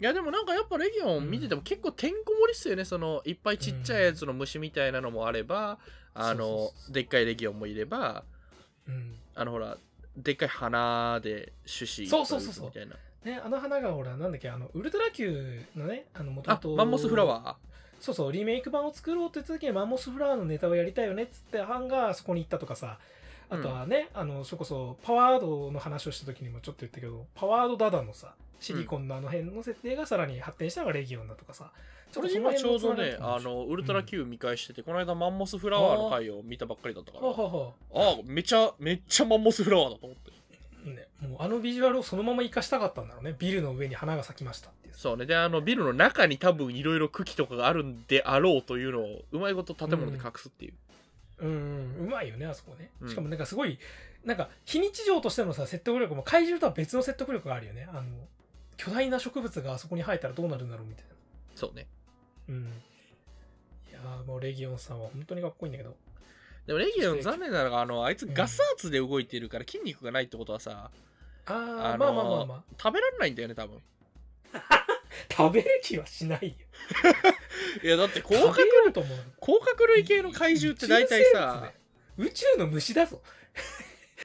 いやでもなんかやっぱレギオン見てても結構てんこ盛りっすよねそのいっぱいちっちゃいやつの虫みたいなのもあれば、あそうのそうそうでっかいレギオンもいればうん。あのほらでっかい花で種子そうそうそうそうみたいなね、あの花がほら、なんだっけ、あの、ウルトラ Q のね、あの、もともと。あマンモスフラワー？そうそう、リメイク版を作ろうって言った時にマンモスフラワーのネタをやりたいよねっつって、ハンがそこに行ったとかさ、あとはね、あの、それこそ、パワードの話をした時にもちょっと言ったけど、パワードダダのさ、シリコンのあの辺の設定がさらに発展したのがレギオンだとかさ、これ今ちょうどねああのウルトラ Q 見返してて、この間マンモスフラワーの回を見たばっかりだったから。はあは。あめちゃめっちゃマンモスフラワーだと思って。あね、もうあのビジュアルをそのまま活かしたかったんだろうね。ビルの上に花が咲きましたっていう。そうね。であのビルの中に多分いろいろ茎とかがあるんであろうというのをうまいこと建物で隠すっていう、うん、うん、うまいよね、あそこねう。んしかもなんかすごい、なんか非日常としてのさ、説得力も怪獣とは別の説得力があるよね。あの、巨大な植物があそこに生えたらどうなるんだろうみたいな。そうねうん。いやーもうレギオンさんは本当にかっこいいんだけど。でもレギオン残念なのがあのあいつガス圧で動いてるから筋肉がないってことはさ、あー、あのーまあまあまあまあ。食べられないんだよね多分 *laughs* 食べる気はしないよ。*laughs* いやだって甲殻食べようと思う。甲殻類系の怪獣って大体さ宇宙の虫だぞ。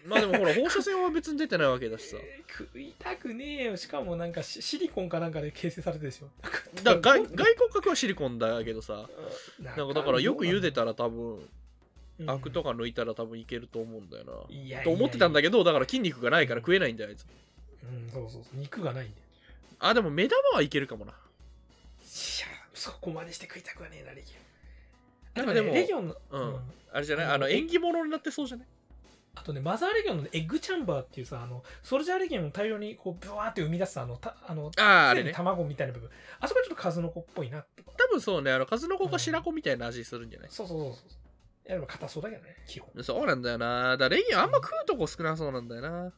まあでもほら放射線は別に出てないわけだしさえー食いたくねえよ。しかもなんかシシリコンかなんかで形成されてるでしょ。だから外外骨格はシリコンだけどさななんかだからよく茹でたら多分うんアクとか抜いたら多分いけると思うんだよな、いやと思ってたんだけけどだから筋肉がないから食えないんだよあいつど。うん、そうそうそう。肉がないんだよ。あでも目玉はいけるかもないや、そこまでして食いたくはねえな、レギオン。なんかでもレギオンの、うんあれじゃない？あの縁起物になってそうじゃない？あとね、マザーレギオンのエッグチャンバーっていうさ、あの、ソルジャーレギオンを大量にこう、ブワーって生み出すあの、たあの、あああれね卵みたいな部分。あそこはちょっと数の子っぽいな。多分そうねあの数の子か白子みたいな味するんじゃない、そうそうそうそう。いや、でも硬そうだけどね、基本。そうなんだよなだレギオンあんま食うとこ少なそうなんだよな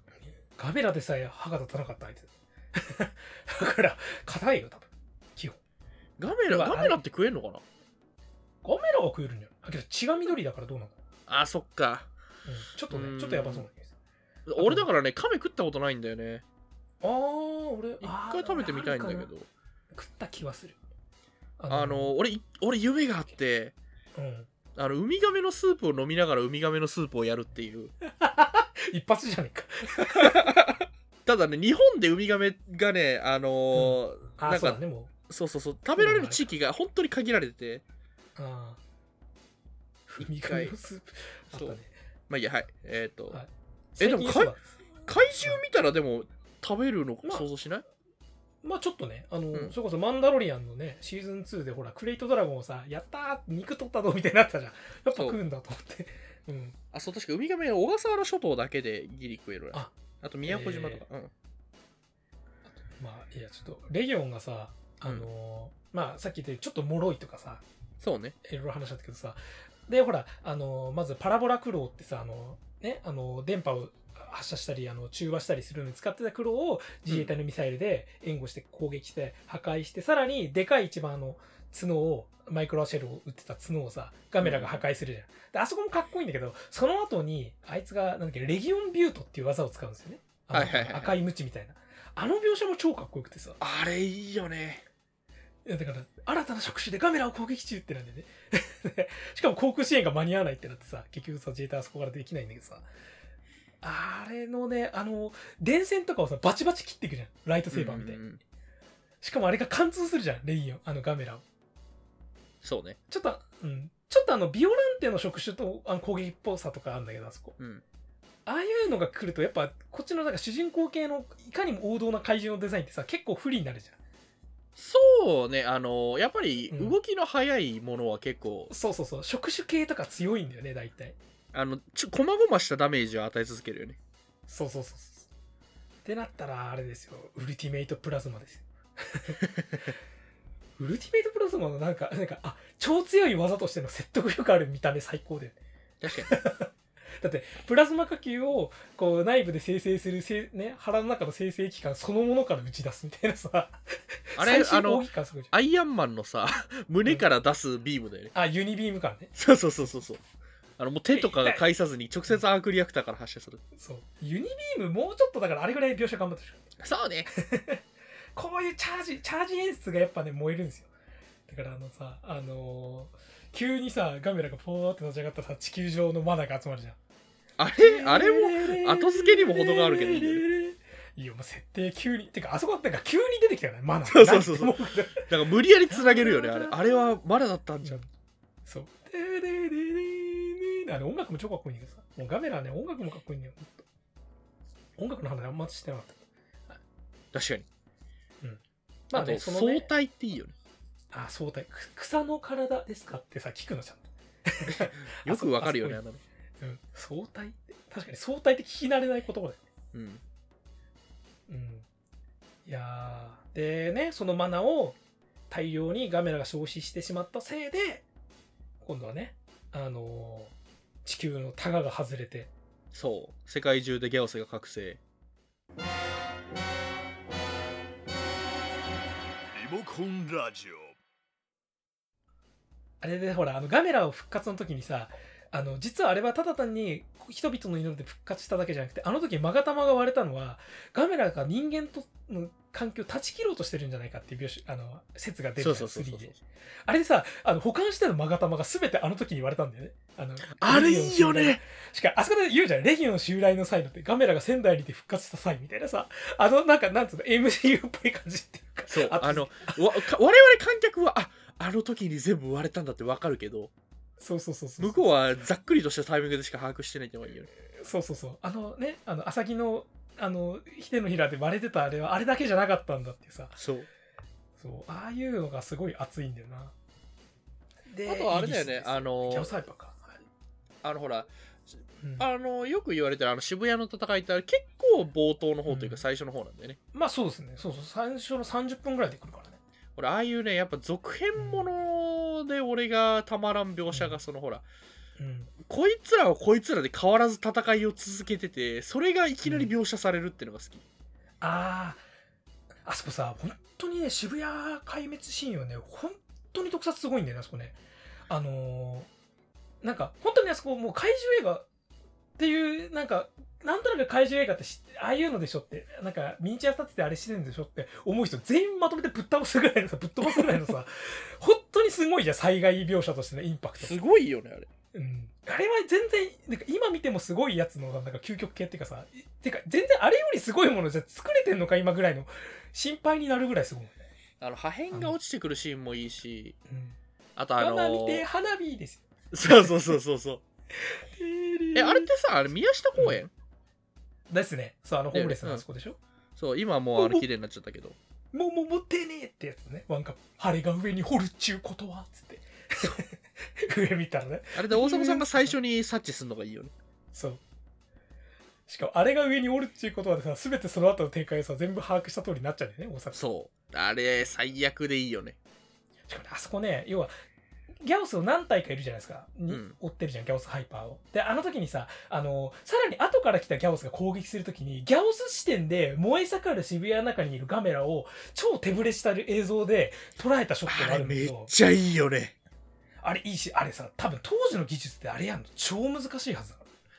ガベラでさえ歯が立たなかった。*laughs* だから、硬いよ、多分。基本。ガメラガメラって食えんのかな？ガメラは食えるんじゃないあけど血が緑だからどうなんだあそっかうん、ちょっとうんね、ちょっとやばそうなす。俺だからね亀食ったことないんだよねあー、俺、一回食べてみたいんだけど食った気はする。あの俺い俺夢があってうん。あのウミガメのスープを飲みながらウミガメのスープをやるっていう *laughs* 一発じゃねえか。ただね日本でウミガメがねあのーあー、なんかそうだね、もそうそうそう食べられる地域が本当に限られてて。う。ああ。ふみかみのスープ。あったね。まあいいやはい。えっ、と、はい。えでも最近そうだ。怪獣見たらでも食べるのまあ。想像しない、まあちょっとね、あの、うん。それこそマンダロリアンのね、シーズン2でほら、クレイトドラゴンをさ、やったー肉取ったぞみたいになったじゃん。やっぱ食うんだと思って。うん。あ、そう、確かウミガメは小笠原諸島だけでギリ食えるらああと宮古島とか。うん。まあ、いや、ちょっと、レギオンがさ、あのーまあさっき言ったようにちょっと脆いとかさ、そうね。いろいろ話したけどさ、で、ほら、あのーまずパラボラクローってさ、あのね、あの電波を発射したり、あの、中和したりするのに使ってたクローを自衛隊のミサイルで援護して攻撃して破壊して、さらにでかい一番あの、角を、マイクロシェルを撃ってた角をさ、ガメラが破壊するじゃん。で、あそこもかっこいいんだけど、その後に、あいつが、なんだっけ、レギオンビュートっていう技を使うんですよね。はいはいはい赤いムチみたいな。あの描写も超かっこよくてさ。あれいいよね。いやだから、新たな職種でガメラを攻撃中ってなんでね。で *laughs* しかも航空支援が間に合わないってなってさ、結局さ、自衛隊はそこからできないんだけどさ。あれのね、あの、電線とかをさ、バチバチ切っていくじゃん。ライトセーバーみたいに。うんうんうんしかもあれが貫通するじゃん、レインを、あのガメラを。そうね。ちょっと、うん。ちょっとあの、ビオランテの職種とあの攻撃っぽさとかあるんだけど、あそこ。うん。ああいうのが来ると、やっぱ、こっちのなんか主人公系の、いかにも王道な怪獣のデザインってさ、結構不利になるじゃん。そうね。あの、やっぱりうん動きの速いものは結構、そうそうそう。職種系とか強いんだよね、大体。あの、ちょ、こまごましたダメージを与え続けるよね。そうそうそうそう。ってなったら、あれですよ。ウルティメイトプラズマですよ。*laughs* ウルティメイトプラズマのなんか、なんか、あ、超強い技としての説得力ある見た目最高だよね。確かに。*laughs* だって、プラズマ火球を、こう、内部で生成するせい、ね、腹の中の生成器官そのものから打ち出すみたいなさ。あれ、最あの。アイアンマンのさ、*laughs* 胸から出すビームだよね。あ、ユニビーム感ね。そうそうそうそうそう。あの、もう手とかが介さずに直接アークリアクターから発射する。そう。ユニビームもうちょっとだからあれぐらい描写頑張ってほしかった。そうね。こういうチャージ、チャージ演出がやっぱね、燃えるんですよ。だからあのさ、あのー急にさ、ガメラがポーって立ち上がったらさ、地球上のマナーが集まるじゃん。あれ、あれも、後付けにも程があるけどいいよね。いいよ、もう設定急に。てか、あそこってか急に出てきたよね、マナー。そうそうそうそうだから無理やりつなげるよね、あれ。あれはまだだったんじゃん。そう。ででででであれ音楽も超かっこいいんだけどさ。もうガメラはね、音楽もかっこいいんだよ。音楽の話あんましてなかった。確かに。まあね、あ相、対っていいよね。あ、相対。く草の体ですかってさ、聞くのちゃんと。*laughs* よくわかるよね、ああのね。うん。相対って、確かに相対って聞き慣れない言葉だよね。うん。うん。いやーでね、そのマナを大量にガメラが消費してしまったせいで、今度はね、あのー地球のタガが外れて、そう。世界中でギャオスが覚醒。コンラジオ。あれでほら、あのガメラを復活の時にさ、あの、実はあれはただ単に人々の祈りで復活しただけじゃなくて、あの時マガタマが割れたのは、ガメラが人間との環境を断ち切ろうとしてるんじゃないかっていう描写、あの、説が出るそうそうそうそう3で。あれでさ、あの、保管してるマガタマが全てあの時に言われたんだよね。あの、あれいいよねしかあそこで言うじゃん、レギオン襲来の際のって、ガメラが仙台にて復活した際みたいなさ、あの、なんか、なんつうの、MCU っぽい感じっていうか、そう。とあの、わか我々観客は、あ、あの時に全部割れたんだってわかるけど、そうそうそうそう。向こうはざっくりとしたタイミングでしか把握してないってのがいいよね。そうそうそう。あのね、あの、朝木の、あの、ひてのひらで割れてたあれは、あれだけじゃなかったんだってさ、そう。そう、ああいうのがすごい熱いんだよな。であとはあれだよねあのギャオサイパーか。はいあの、ほら、うんあの、よく言われてるあの渋谷の戦いってあれ結構冒頭の方といううんか最初の方なんだよね。まあそうですね。そうそう。最初の30分ぐらいで来るからね。俺、ああいうね、やっぱ続編もので俺がたまらん描写がそのほら、うん。こいつらはこいつらで変わらず戦いを続けてて、それがいきなり描写されるっていうのが好き。ああ、あそこさ、本当にね、渋谷壊滅シーンはね、本当に特撮すごいんだよね、あそこね。あのーなんか、本当にあそこもう怪獣映画っていう、なんか、なんとなく怪獣映画ってああいうのでしょって、なんか、ミニチュア立ててあれしてるんでしょって思う人全員まとめてぶっ倒すぐらいのさ、ぶっ飛ばすぐらいのさ、*laughs* 本当にすごいじゃん、災害描写としてのインパクト。すごいよね、あれ。うん、あれは全然なんか今見てもすごいやつのなんか究極系っていうかさいてか全然あれよりすごいものじゃ作れてんのか今ぐらいの心配になるぐらいすごい、ねあの破片が落ちてくるシーンもいいし、うん、あとあの花見て花火ですよそうそうそうそうそう。*laughs* え、あれってさ、あれ宮下公園、ですねそうあのホームレスうんのあそこでしょ、そう、今はもうあの綺麗になっちゃったけど。もうもう持ってねえってやつね。ワンカップ。晴れが上に掘るっちゅうことはつって。上見たらね。あれで大迫さんが最初に察知するのがいいよね。そう。しかも、あれが上におるっていうことはでさ、すべてその後の展開をさ、全部把握した通りになっちゃうんだよね、大阪。そう。あれ、最悪でいいよね。しかもね、あそこね、要は、ギャオスを何体かいるじゃないですか。にうん追ってるじゃん、ギャオスハイパーを。で、あの時にさ、あの、さらに後から来たギャオスが攻撃するときに、ギャオス視点で燃え盛る渋谷の中にいるガメラを超手ぶれした映像で捉えたショットがあるんだけど、ちゃいいよね。あれいいし、あれさ、多分当時の技術であれやんの超難しいはずだ。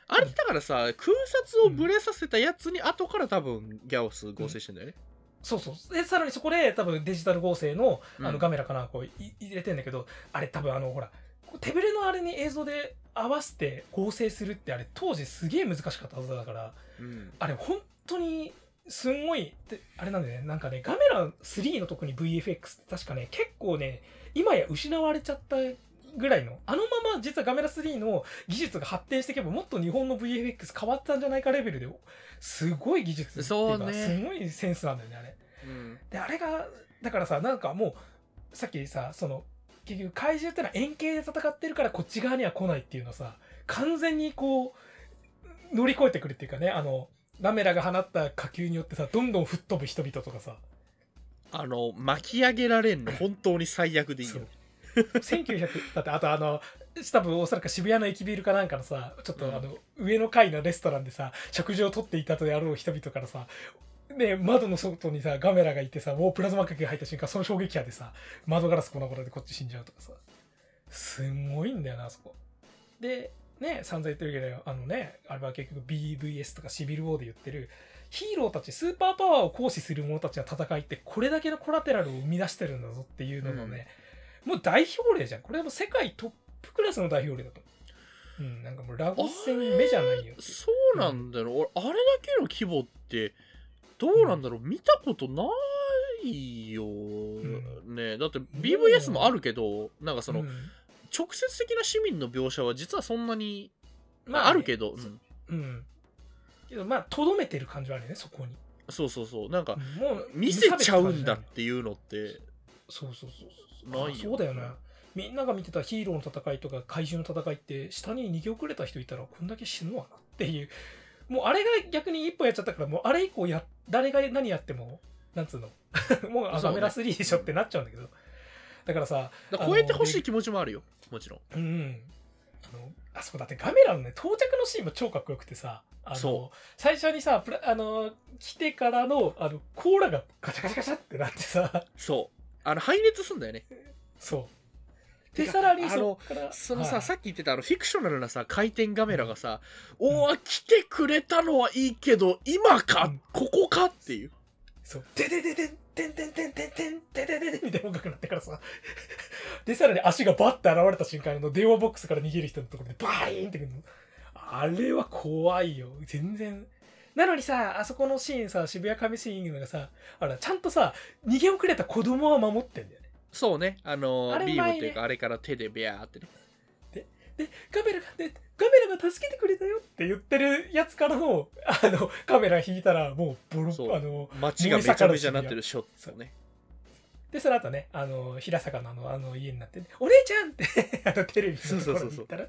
あれだからさ、空撮をブレさせたやつに後から多分ギャオス合成してんだよね。そうそう。で、さらにそこで多分デジタル合成のあうんのガメラかなんかをい入れてんだけど、あれ多分あの、ほら、手ぶれのあれに映像で合わせて合成するってあれ当時すげえ難しかったはずだから、うん。あれ本当にすんごい、であれなんだよね、なんかね、ガメラ3の特に VFX って確かね、結構ね、今や失われちゃったぐらいの、あのまま実はガメラ3の技術が発展していけばもっと日本の VFX 変わったんじゃないかレベルで、すごい技術っていうか、ねすごいセンスなんだよね、あれ。うん。で、あれが、だからさ、なんかもう、さっきさ、その、結局怪獣ってのは円形で戦ってるからこっち側には来ないっていうのをさ、完全にこう、乗り越えてくるっていうかね、あの、ガメラが放った火球によってさ、どんどん吹っ飛ぶ人々とかさ、あの、巻き上げられんの本当に最悪でいいよね。*laughs* 1900、だってあとあの、多分おそらく渋谷の駅ビルかなんかのさ、ちょっとあの、上の階のレストランでさ、食事をとっていたとやろう人々からさ、ね、窓の外にさ、ガメラがいてさ、もうプラズマ核が入った瞬間、その衝撃波でさ、窓ガラス粉々でこっち死んじゃうとかさ、すんごいんだよな、あそこ。で、ね、散々言ってるけど、あのね、あれは結局 BVS とかシビルウォーで言ってる、ヒーローたち、スーパーパワーを行使する者たちの戦いって、これだけのコラテラルを生み出してるんだぞっていうののね、もう代表例じゃん。これはもう世界トップクラスの代表例だと。う。ん、なんかもうラゴス戦目じゃないよ。そうなんだよ、俺あれだけの規模ってどうなんだろう、見たことないよ、ね。だって BVS もあるけどなんかその、うん。直接的な市民の描写は実はそんなに、まあ、ね。あるけど、うん。うん。けどまあ、とどめてる感じはあるよね、そこに。そうそうそう。なんかうん。もう、見せちゃうんだっていうのってそうそうそうそう。ないよそうだよね。みんなが見てたヒーローの戦いとか怪獣の戦いって、下に逃げ遅れた人いたらこんだけ死ぬわなっていう。もうあれが逆に一本やっちゃったから、もうあれ以降や、誰が何やっても、なんつうの、*laughs* もうあそうねガメラ3でしょってなっちゃうんだけど。だからさ、ら超えてほしい気持ちもあるよもちろんうん。あの、あそこだってガメラのね、到着のシーンも超かっこよくてさ、あのそ最初にさ、プラあの、来てからの、あの、甲羅がガチャガチャガチャってなってさ、そうあの排熱すんだよねそう。で、さらにあのそのさ、はいさっき言ってたあのフィクショナルなさ回転カメラがさ、おお来てくれたのはいいけど今か、うんここかっていうそう。ててててんてんてんてんてんてんててててみたいな音楽になってからさ。*laughs* で、さらに足がバッて現れた瞬間、あの、電話ボックスから逃げる人のところでバーンってくるの。あれは怖いよ。全然。なのにさ、あそこのシーンさ、渋谷上シーンがさ、あら、ちゃんとさ、逃げ遅れた子供は守ってんだよね。そうね。あのあれビーム前ねっていうかあれから手でビャーってね。で、カメラが、で、カメラが助けてくれたよって言ってるやつからの、あの、カメラ引いたら、もう、ボロあの、街がめちゃめちゃなってるショットねで、その後ね、あの、平坂のあの、あの家になって、お姉ちゃんって *laughs* あの、テレビのところに行ったら、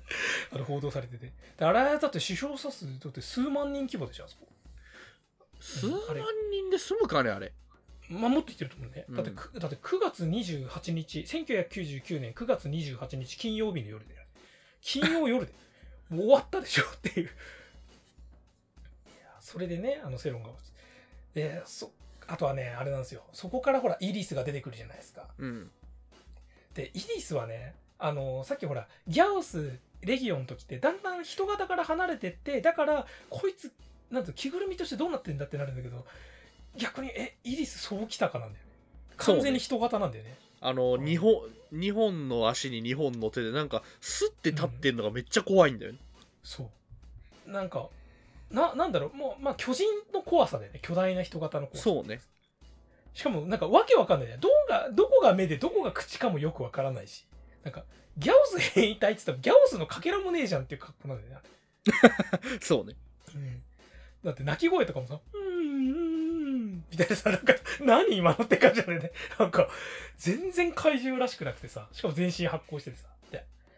あの、報道されてて。であれ、だって死傷者数、だって数万人規模でしょ、あそこ。数万人で済むかねあれまあ、もっと言ってると思うね。うんだってく、だって9月28日、1999年9月28日金曜日の夜で、金曜夜で、*laughs* もう終わったでしょっていう。いや、それでね、あの世論が落ちで、そ、あとはね、あれなんですよ。そこからほら、イリスが出てくるじゃないですか。うんで、イリスはね、あの、さっきほら、ギャオス、レギオンの時って、だんだん人型から離れてって、だから、こいつ、なんと着ぐるみとしてどうなってんだってなるんだけど、逆に、え、イリスそうきたかなんだよね。完全に人型なんだよね。あの日本日本の足に日本の手でなんかスッて立ってんのがめっちゃ怖いんだよね、そう。なんか、な、なんだろう、もう、まあ、巨人の怖さだよね。巨大な人型の怖さ。そうねしかも、なんか、わけわかんないね。どこが、どこが目で、どこが口かもよくわからないし。なんか、ギャオス変異体って言ったら、ギャオスのかけらもねえじゃんっていう格好なんだよね。*laughs* そうねうんだって鳴き声とかもさ、うーん、みたいなさ、なんか、何今のって感じだよね。なんか、全然怪獣らしくなくてさ、しかも全身発光しててさ。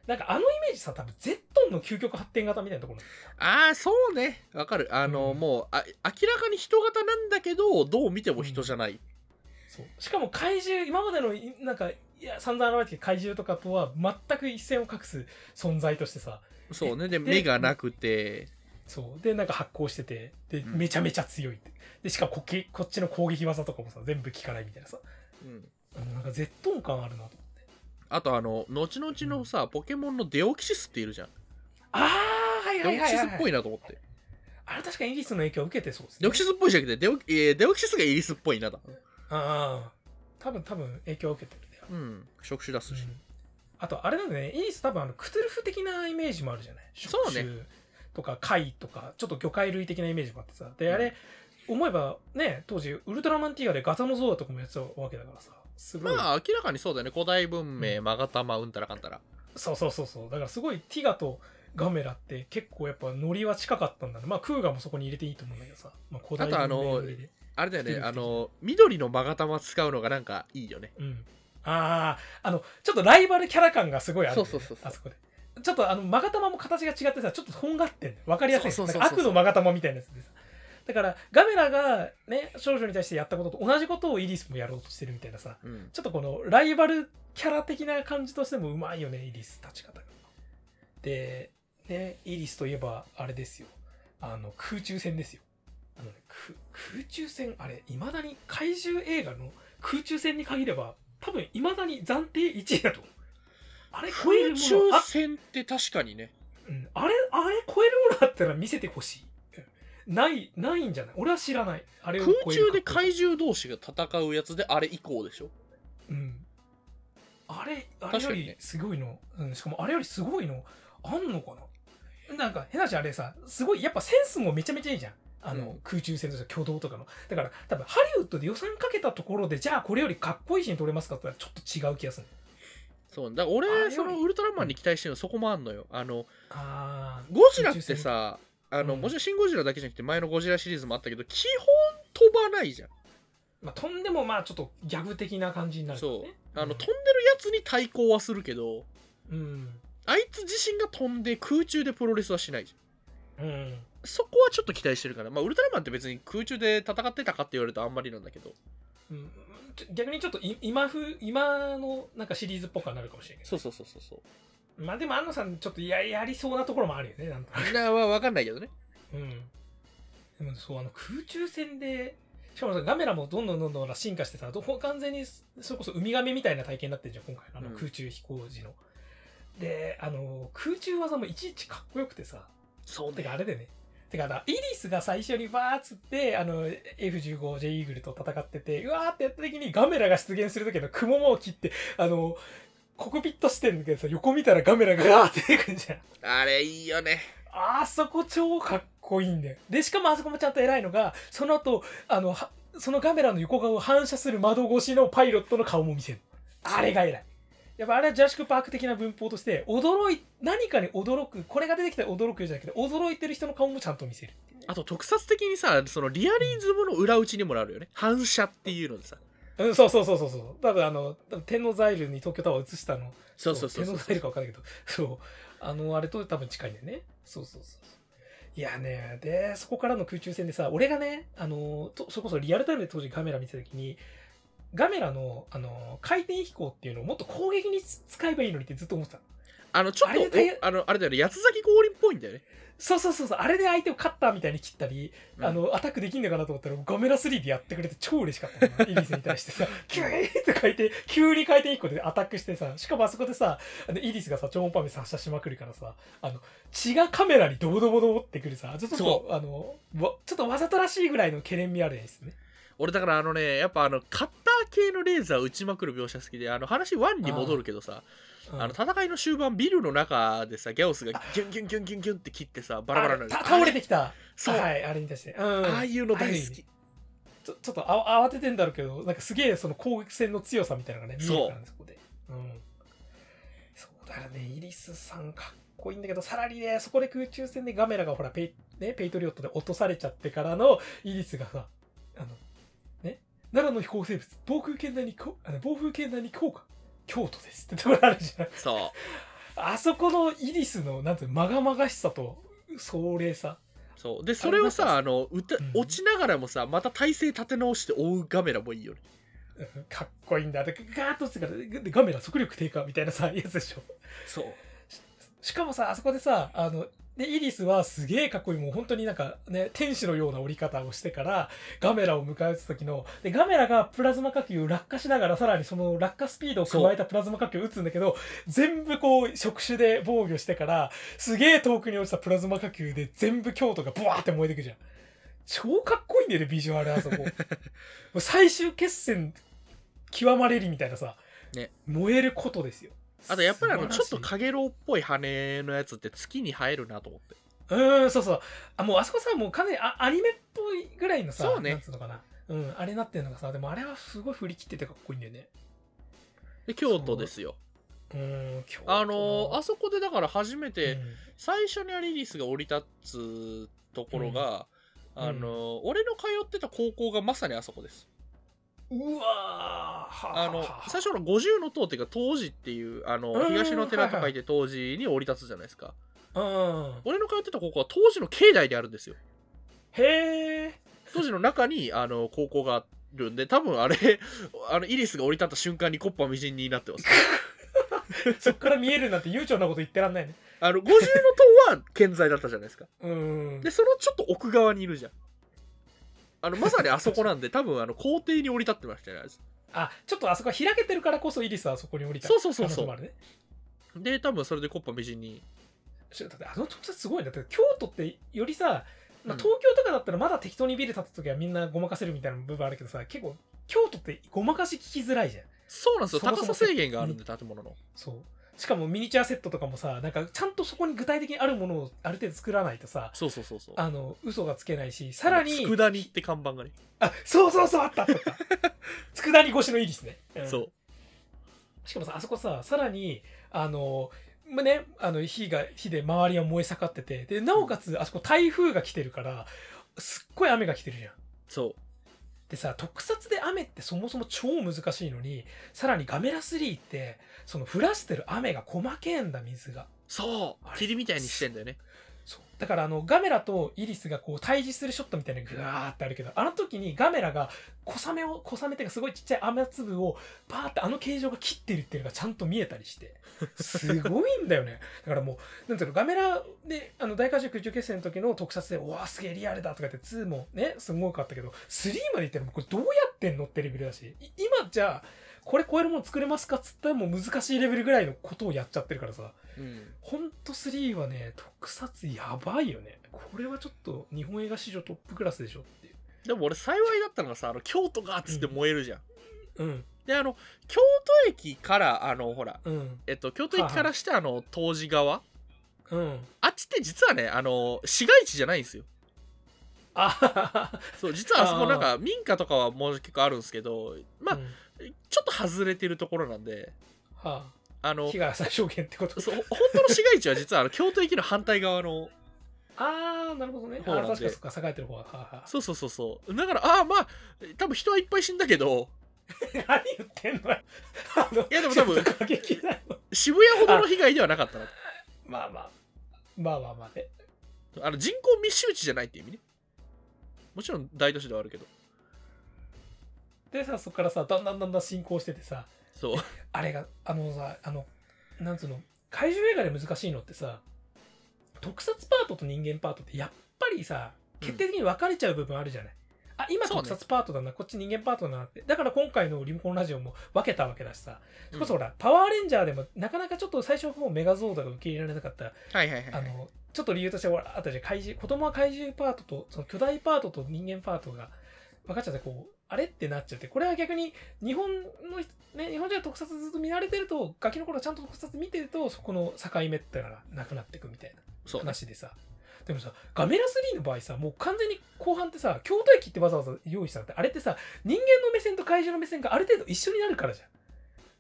で、なんかあのイメージさ、多分ゼットンの究極発展型みたいなところ。ああそうねわかるあの、うんもうあ明らかに人型なんだけどどう見ても人じゃない、そう。しかも怪獣、今までの、いなんか、いや、散々現れて怪獣とかとは全く一線を画す存在としてさ、そうねでで目がなくてそう。で、なんか発光してて、で、うんめちゃめちゃ強いって。で、しかもこけこっちの攻撃技とかもさ、全部効かないみたいなさ。うんうんなんかゼットン感あるなと。あとあの後々のさ、ポケモンのデオキシスっているじゃんあー、はいデはいはい、はい。オキシスっぽいなと思ってあれ確かにイリスの影響を受けてそうですね。デオキシスっぽいじゃなくてデオ,、えーデオキシスがイリスっぽいなだああ。多分多分影響を受けてるね。うん触手出すし、うんあと、あれだね、イリス多分あの、クトゥルフ的なイメージもあるじゃない？そうね。とか貝とか、ちょっと魚介類的なイメージもあってさ。で、あれ、思えばね、当時、ウルトラマンティガでガザノゾーダとかもやってたわけだからさ。すごい。まあ明らかにそうだよね古代文明うんマガタマうんたらかんたらそうそうそうそう。だからすごいティガとガメラって結構やっぱノリは近かったんだね。まあクーガもそこに入れていいと思うんだけどさ。まあ古代あとあの文明ノリであれだよねあの緑のマガタマ使うのがなんかいいよねうん。ああ、あの、ちょっとライバルキャラ感がすごいあるね、そうそうそうそうあそこで。ちょっとあの、マガタマも形が違ってさ、ちょっととんがってんのわかりやすい。そうそうそうそうなんか悪のマガタマみたいなやつでさ。だから、ガメラがね、少女に対してやったことと同じことをイリスもやろうとしてるみたいなさ。うんちょっとこのライバルキャラ的な感じとしてもうまいよね、イリス立ち方が。で、ね、イリスといえばあれですよ。あの、空中戦ですよ。あのね、く空中戦、あれ、未だに怪獣映画の空中戦に限れば、多分未だに暫定1位だと思う。あれ超える空もの、あ,、中戦って確かにねうん、あれ、あれ超えるものあったら見せてほしい。うんない、ないんじゃない？俺は知らない。あれ空中で怪獣同士が戦うやつであれ以降でしょ？うん。あれ、あれよりすごいの、うん、しかもあれよりすごいの、あんのかな？なんか、変な話あれさ、すごい、やっぱセンスもめちゃめちゃいいじゃん。あの、うん。空中戦として挙動とかの。だから、多分ハリウッドで予算かけたところで、じゃあこれよりかっこいいシーン撮れますかってちょっと違う気がする。そう。だ俺そのウルトラマンに期待してるのそこもあんのよ。あのゴジラって、さあの、うんもちろんシン・ゴジラだけじゃなくて前のゴジラシリーズもあったけど基本飛ばないじゃんまあ、飛んでもまあちょっとギャグ的な感じになるからそうね。あの、うん飛んでるやつに対抗はするけどうん。あいつ自身が飛んで空中でプロレスはしないじゃんうん。そこはちょっと期待してるからまあウルトラマンって別に空中で戦ってたかって言われるとあんまりなんだけどうん逆にちょっとい今風、今のなんかシリーズっぽくはなるかもしれないけど。そうそうそうそうそうまあでも安野さんちょっとややりそうなところもあるよねなんとなくなは分かんないけどね。うん。でもそうあの空中戦でしかもさガメラもどんどんどんどん進化してさど完全にそれこそウミガメみたいな体験になってるじゃん今回。のあのうん。空中飛行時の、であの空中技もいちいちかっこよくてさ。そうてかあれでね。てかあのイリスが最初にバーッつってあの F15J イーグルと戦っててうわーってやった時にガメラが出現する時の雲間を切ってあのコクピット視点だけどさ横見たらガメラがガーって出てくるじゃんあれいいよねあそこ超かっこいいんだよ。で、しかもあそこもちゃんと偉いのが、その後、あの、はそのカメラの横顔を反射する窓越しのパイロットの顔も見せる。あれが偉い。やっぱあれはジャラシック・パーク的な文法として、驚い、何かに驚く、これが出てきたら驚くじゃなくて、驚いてる人の顔もちゃんと見せる。あと特撮的にさそのリアリズムの裏打ちにもなるよね反射っていうのでさうん、そうそうそうそうそう。多分あの、天王ザイルに東京タワー映したの。そうそうそうそう天王ザイルか分かんないけど、*laughs* そう。あの、あれと多分近いんだよね。そうそうそう。いやね、で、そこからの空中戦でさ、俺がね、あの、とそれこそリアルタイムで当時カメラ見てた時に、ガメラの、あの、回転飛行っていうのをもっと攻撃に使えばいいのにってずっと思ってたの。あのちょっとあれあのあれだよね八つ咲き氷っぽいんだよねそうそうそうそう、あれで相手をカッターみたいに切ったり、うんあの、アタックできんのかなと思ったら、ガメラ3でやってくれて超嬉しかったの。イリスに対してさ、*laughs* キューって回転、急に回転1個でアタックしてさ、しかもあそこでさ、あのイリスがさ、超音波メス発射しまくるからさ、あの、血がカメラにドボドボドボってくるさ、ちょっとそあの、わちょっとわざとらしいぐらいの懸念味あるですね。俺だからあのねやっぱあのカッター系のレーザー打ちまくる描写好きであの話1に戻るけどさうんあの戦いの終盤ビルの中でさギャオスがギュンギュンギュンギュンギュンって切ってさバラバラになる倒れてきた。そうはい、あれに対して。うん。ああいうの大好きちょちょっとあ慌ててんだろうけど、なんかすげえその攻撃戦の強さみたいなのがね、見えるからね、そこで。うん。そうだね、イリスさんかっこいいんだけど、さらにね、そこで空中戦でガメラがほらペイ、ね、ペイトリオットで落とされちゃってからのイリスがさ、あの、ね、奈良の飛行生物暴風圏内にこあの暴風圏内に効果京都ですってところあるじゃん。そう。あそこのイリスのなんてまがまがしさと壮麗さ。そう。でそれをさあの歌、うん。落ちながらもさまた体勢立て直して追うガメラもいいよね。うん。かっこいいんだ。でガーッとしてかガメラ速力低下みたいなさやつでしょ。そう。しかもさあそこでさあのでイリスはすげえかっこいい。もう本当になんかね天使のような降り方をしてからガメラを迎え撃つ時のでガメラがプラズマ火球を落下しながらさらにその落下スピードを加えたプラズマ火球を撃つんだけど全部こう触手で防御してからすげえ遠くに落ちたプラズマ火球で全部京都がブワーって燃えてくじゃん。超かっこいいんだよねビジュアルあそこ。*laughs* もう最終決戦極まれりみたいなさ、ね。燃えることですよあとやっぱりあのちょっとかげろうっぽい羽のやつって月に入るなと思ってうーん、そうそう。あ、もうあそこさ、もう完全にあアニメっぽいぐらいのさ、そうねなんつうのかな。うん、あれなってるのがさ、でもあれはすごい振り切っててかっこいいんだよね。で京都ですようーん、今日。あのーあそこでだから初めて、うん最初にアリリスが降り立つところが、うんあのー俺の通ってた高校がまさにあそこですうわあの最初の50の塔っていうか当時っていうあのうん東の寺と書いて当時に降り立つじゃないですかうん。俺の通ってた高校は当時の境内であるんですよへえ。当時の中にあの高校があるんで多分あれあのイリスが降り立った瞬間にコッパみじんになってます *laughs* そっから見えるなんて悠長なこと言ってらんないね。あの50の塔は健在だったじゃないですかうん。でそのちょっと奥側にいるじゃんあのまさにあそこなんで多分あの校庭に降り立ってましたよねあちょっとあそこ開けてるからこそイリスはあそこに降りた。そうそうそうそう。ね。で多分それでコッパみじんに。ちょだってあの特撮すごいんだって京都ってよりさ、まあ、うん。東京とかだったらまだ適当にビル建った時はみんなごまかせるみたいな部分あるけどさ結構京都ってごまかし聞きづらいじゃん。そうなんですよ。高さ制限があるんで建物の。そうしかもミニチュアセットとかもさなんかちゃんとそこに具体的にあるものをある程度作らないとさそうそうそうそう。あの嘘がつけないしさらに佃煮って看板がね、あそうそうそうあったあっ *laughs* 佃煮越しのイリスね、うん。そう。しかもさあそこささらにあのまあね、あの火が火で周りは燃え盛っててでなおかつあそこ台風が来てるからすっごい雨が来てるじゃん。そう。でさ特撮で雨ってそもそも超難しいのにさらにガメラ3ってその降らしてる雨が細けえんだ水が。そう。霧みたいにしてんだよね。そう。だからあのガメラとイリスがこう対峙するショットみたいなグワー。ってあるけどあの時にガメラが小雨を小雨っていうかすごいちっちゃい雨粒をバーってあの形状が切ってるっていうのがちゃんと見えたりしてすごいんだよね。*laughs* だからもうなんていうのガメラであの大火事空中決戦の時の特撮で「うわすげえリアルだ」とか言って2もねすごかったけど3までいったらもうこれどうやってんのってレベルだしい今じゃあこれ超えるもの作れますかっつったらもう難しいレベルぐらいのことをやっちゃってるからさうんほんと3はね、特撮やばいよね。これはちょっと日本映画史上トップクラスでしょっていう。でも俺幸いだったのがさあの京都がっつって燃えるじゃん、うん。であの京都駅からあのほらうん。えっと京都駅からしてあの東寺側うん。あっちって実はねあの市街地じゃないんですよあそう実はあそこなんか民家とかはもう結構あるんですけどまあ、うんちょっと外れてるところなんではあのあ、被害最小限ってことそう本当の市街地は実はあの京都駅の反対側のああ、なるほどね。あ確かそっか、栄えてる方は。はあはあそうそうそうそうだからああまあ多分人はいっぱい死んだけど *laughs* 何言ってんの？*laughs* いやでも多分。渋谷ほどの被害ではなかったなまあまあ。まあまあまあね。あの人口密集地じゃないって意味ねもちろん大都市ではあるけどでさ、そこからさ、だんだんだんだん進行しててさ、そうあれが、あのさ、あの、なんつうの、怪獣映画で難しいのってさ、特撮パートと人間パートってやっぱりさ、決定的に分かれちゃう部分あるじゃない。あ、今そうね特撮パートだな、こっち人間パートだなって。だから今回のリモコンラジオも分けたわけだしさ。それこそほら、パワーレンジャーでもなかなかちょっと最初の方メガゾーダが受け入れられなかった、はいはいはいはいあの、ちょっと理由としてほらあったじゃん。怪獣、子供は怪獣パートと、その巨大パートと人間パートが分かっちゃって、こう、あれ？ってなっちゃって、これは逆に日本の人、ね、日本人は特撮ずっと見慣れてると、ガキの頃ちゃんと特撮見てると、そこの境目ってのがなくなっていくみたいなそうね話でさ。でもさ、ガメラ3の場合さ、もう完全に後半ってさ、京都駅ってわざわざ用意したのって、あれってさ、人間の目線と怪獣の目線がある程度一緒になるからじゃん。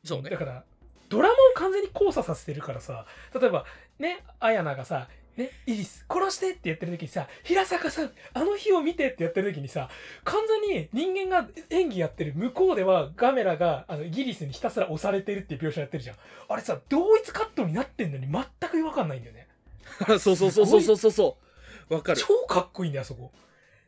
そうねだから、ドラマを完全に交差させてるからさ、例えば、ね、綾菜がさ、ね、イリス、殺してってやってる時にさ、平坂さん、あの日を見てってやってる時にさ、完全に人間が演技やってる向こうではガメラがあのイギリスにひたすら押されてるっていう描写やってるじゃん。あれさ、同一カットになってんのに全く違和感ないんだよね。*laughs* そうそうそうそうそうそうそうわかる超かっこいいんだよ、あそこ。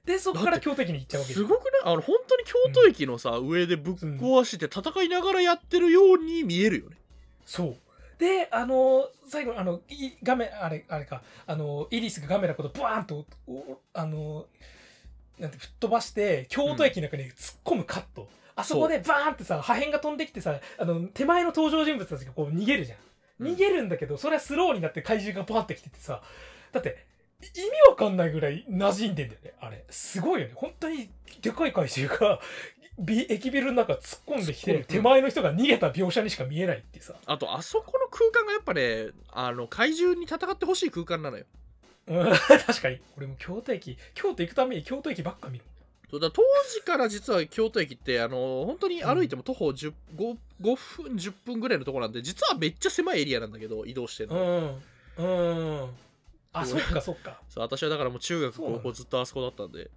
で、そこから京都駅に行っちゃうわけすごくねあの本当に京都駅のさ、上でぶっ壊して戦いながらやってるように見えるよねそう。で、あの最後、あの、いガメ、あれ、あれか、あのイリスがガメラことバーンと、おあのなんて、吹っ飛ばして、京都駅の中に突っ込むカット。あそこでバーンってさ、破片が飛んできてさ、あの、手前の登場人物たちがこう逃げるじゃん。うん逃げるんだけど、それはスローになって怪獣がバーンってきててさ、だって、い意味わかんないぐらい馴染んでんだよね、あれ。すごいよね。本当に、でかい怪獣が、ビ駅ビルの中突っ込んできて、手前の人が逃げた描写にしか見えないってさ。あとあそこの空間がやっぱねあの怪獣に戦ってほしい空間なのようん *laughs* 確かに。俺も京都駅、京都行くために京都駅ばっか見る。そうだ当時から実は京都駅ってあの本当に歩いても徒歩10 5, 5分10分ぐらいのところなんで実はめっちゃ狭いエリアなんだけど移動してるの、うん。うん。あ、そっかそっか。そう私はだからもう中学高校ずっとあそこだったんで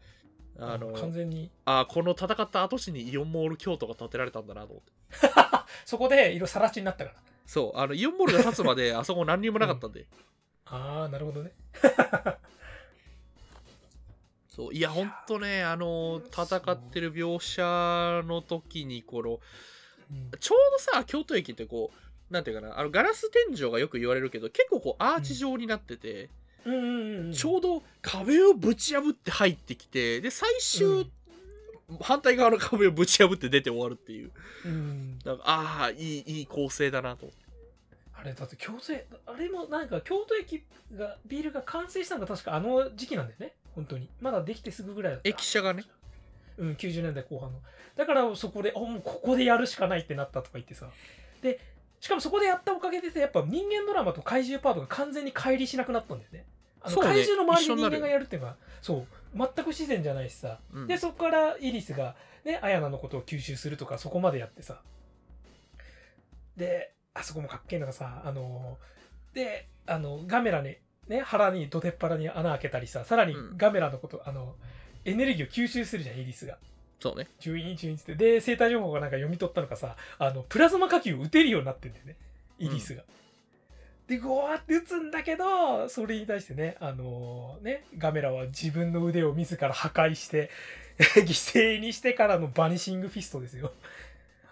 あの完全に。あこの戦った跡地にイオンモール京都が建てられたんだなと思って *laughs* そこで色さら地になったから。そうあのイオンモールが建つまで *laughs* あそこ何にもなかったんで、ああ、なるほどね。*laughs* そういやほんとねあの戦ってる描写の時にこのうんちょうどさ京都駅ってこうなんていうかなあのガラス天井がよく言われるけど結構こうアーチ状になってて、うんうんうん。ちょうど壁をぶち破って入ってきてで最終、反対側の壁をぶち破って出て終わるっていううん。なんかああいいいい構成だなと思ってあれ、だって京都駅、あれもなんか京都駅が、ビールが完成したのが確かあの時期なんだよね。本当に。まだできてすぐぐらいだった。駅舎がね。うん、90年代後半の。だからそこで、あ、もうここでやるしかないってなったとか言ってさ。で、しかもそこでやったおかげでさ、やっぱ人間ドラマと怪獣パートが完全に乖離しなくなったんだよね。あの怪獣の周りに人間がやるっていうのは、そう、全く不自然じゃないしさ。うんで、そこからイリスが、ね、アヤナのことを吸収するとか、そこまでやってさ。で、あそこもかっけえのがさ、あの、で、あの、ガメラに、ね、腹に、どてっ腹に穴開けたりさ、さらにうんガメラのこと、あの、エネルギーを吸収するじゃん、イリスが。そうね注意注意って。で、生体情報がなんか読み取ったのかさ、あの、プラズマ火球を撃てるようになってんだよね。イリスが。で、ゴワーって撃つんだけど、それに対してね、あのね、ガメラは自分の腕を自ら破壊して、*laughs* 犠牲にしてからのバニシングフィストですよ。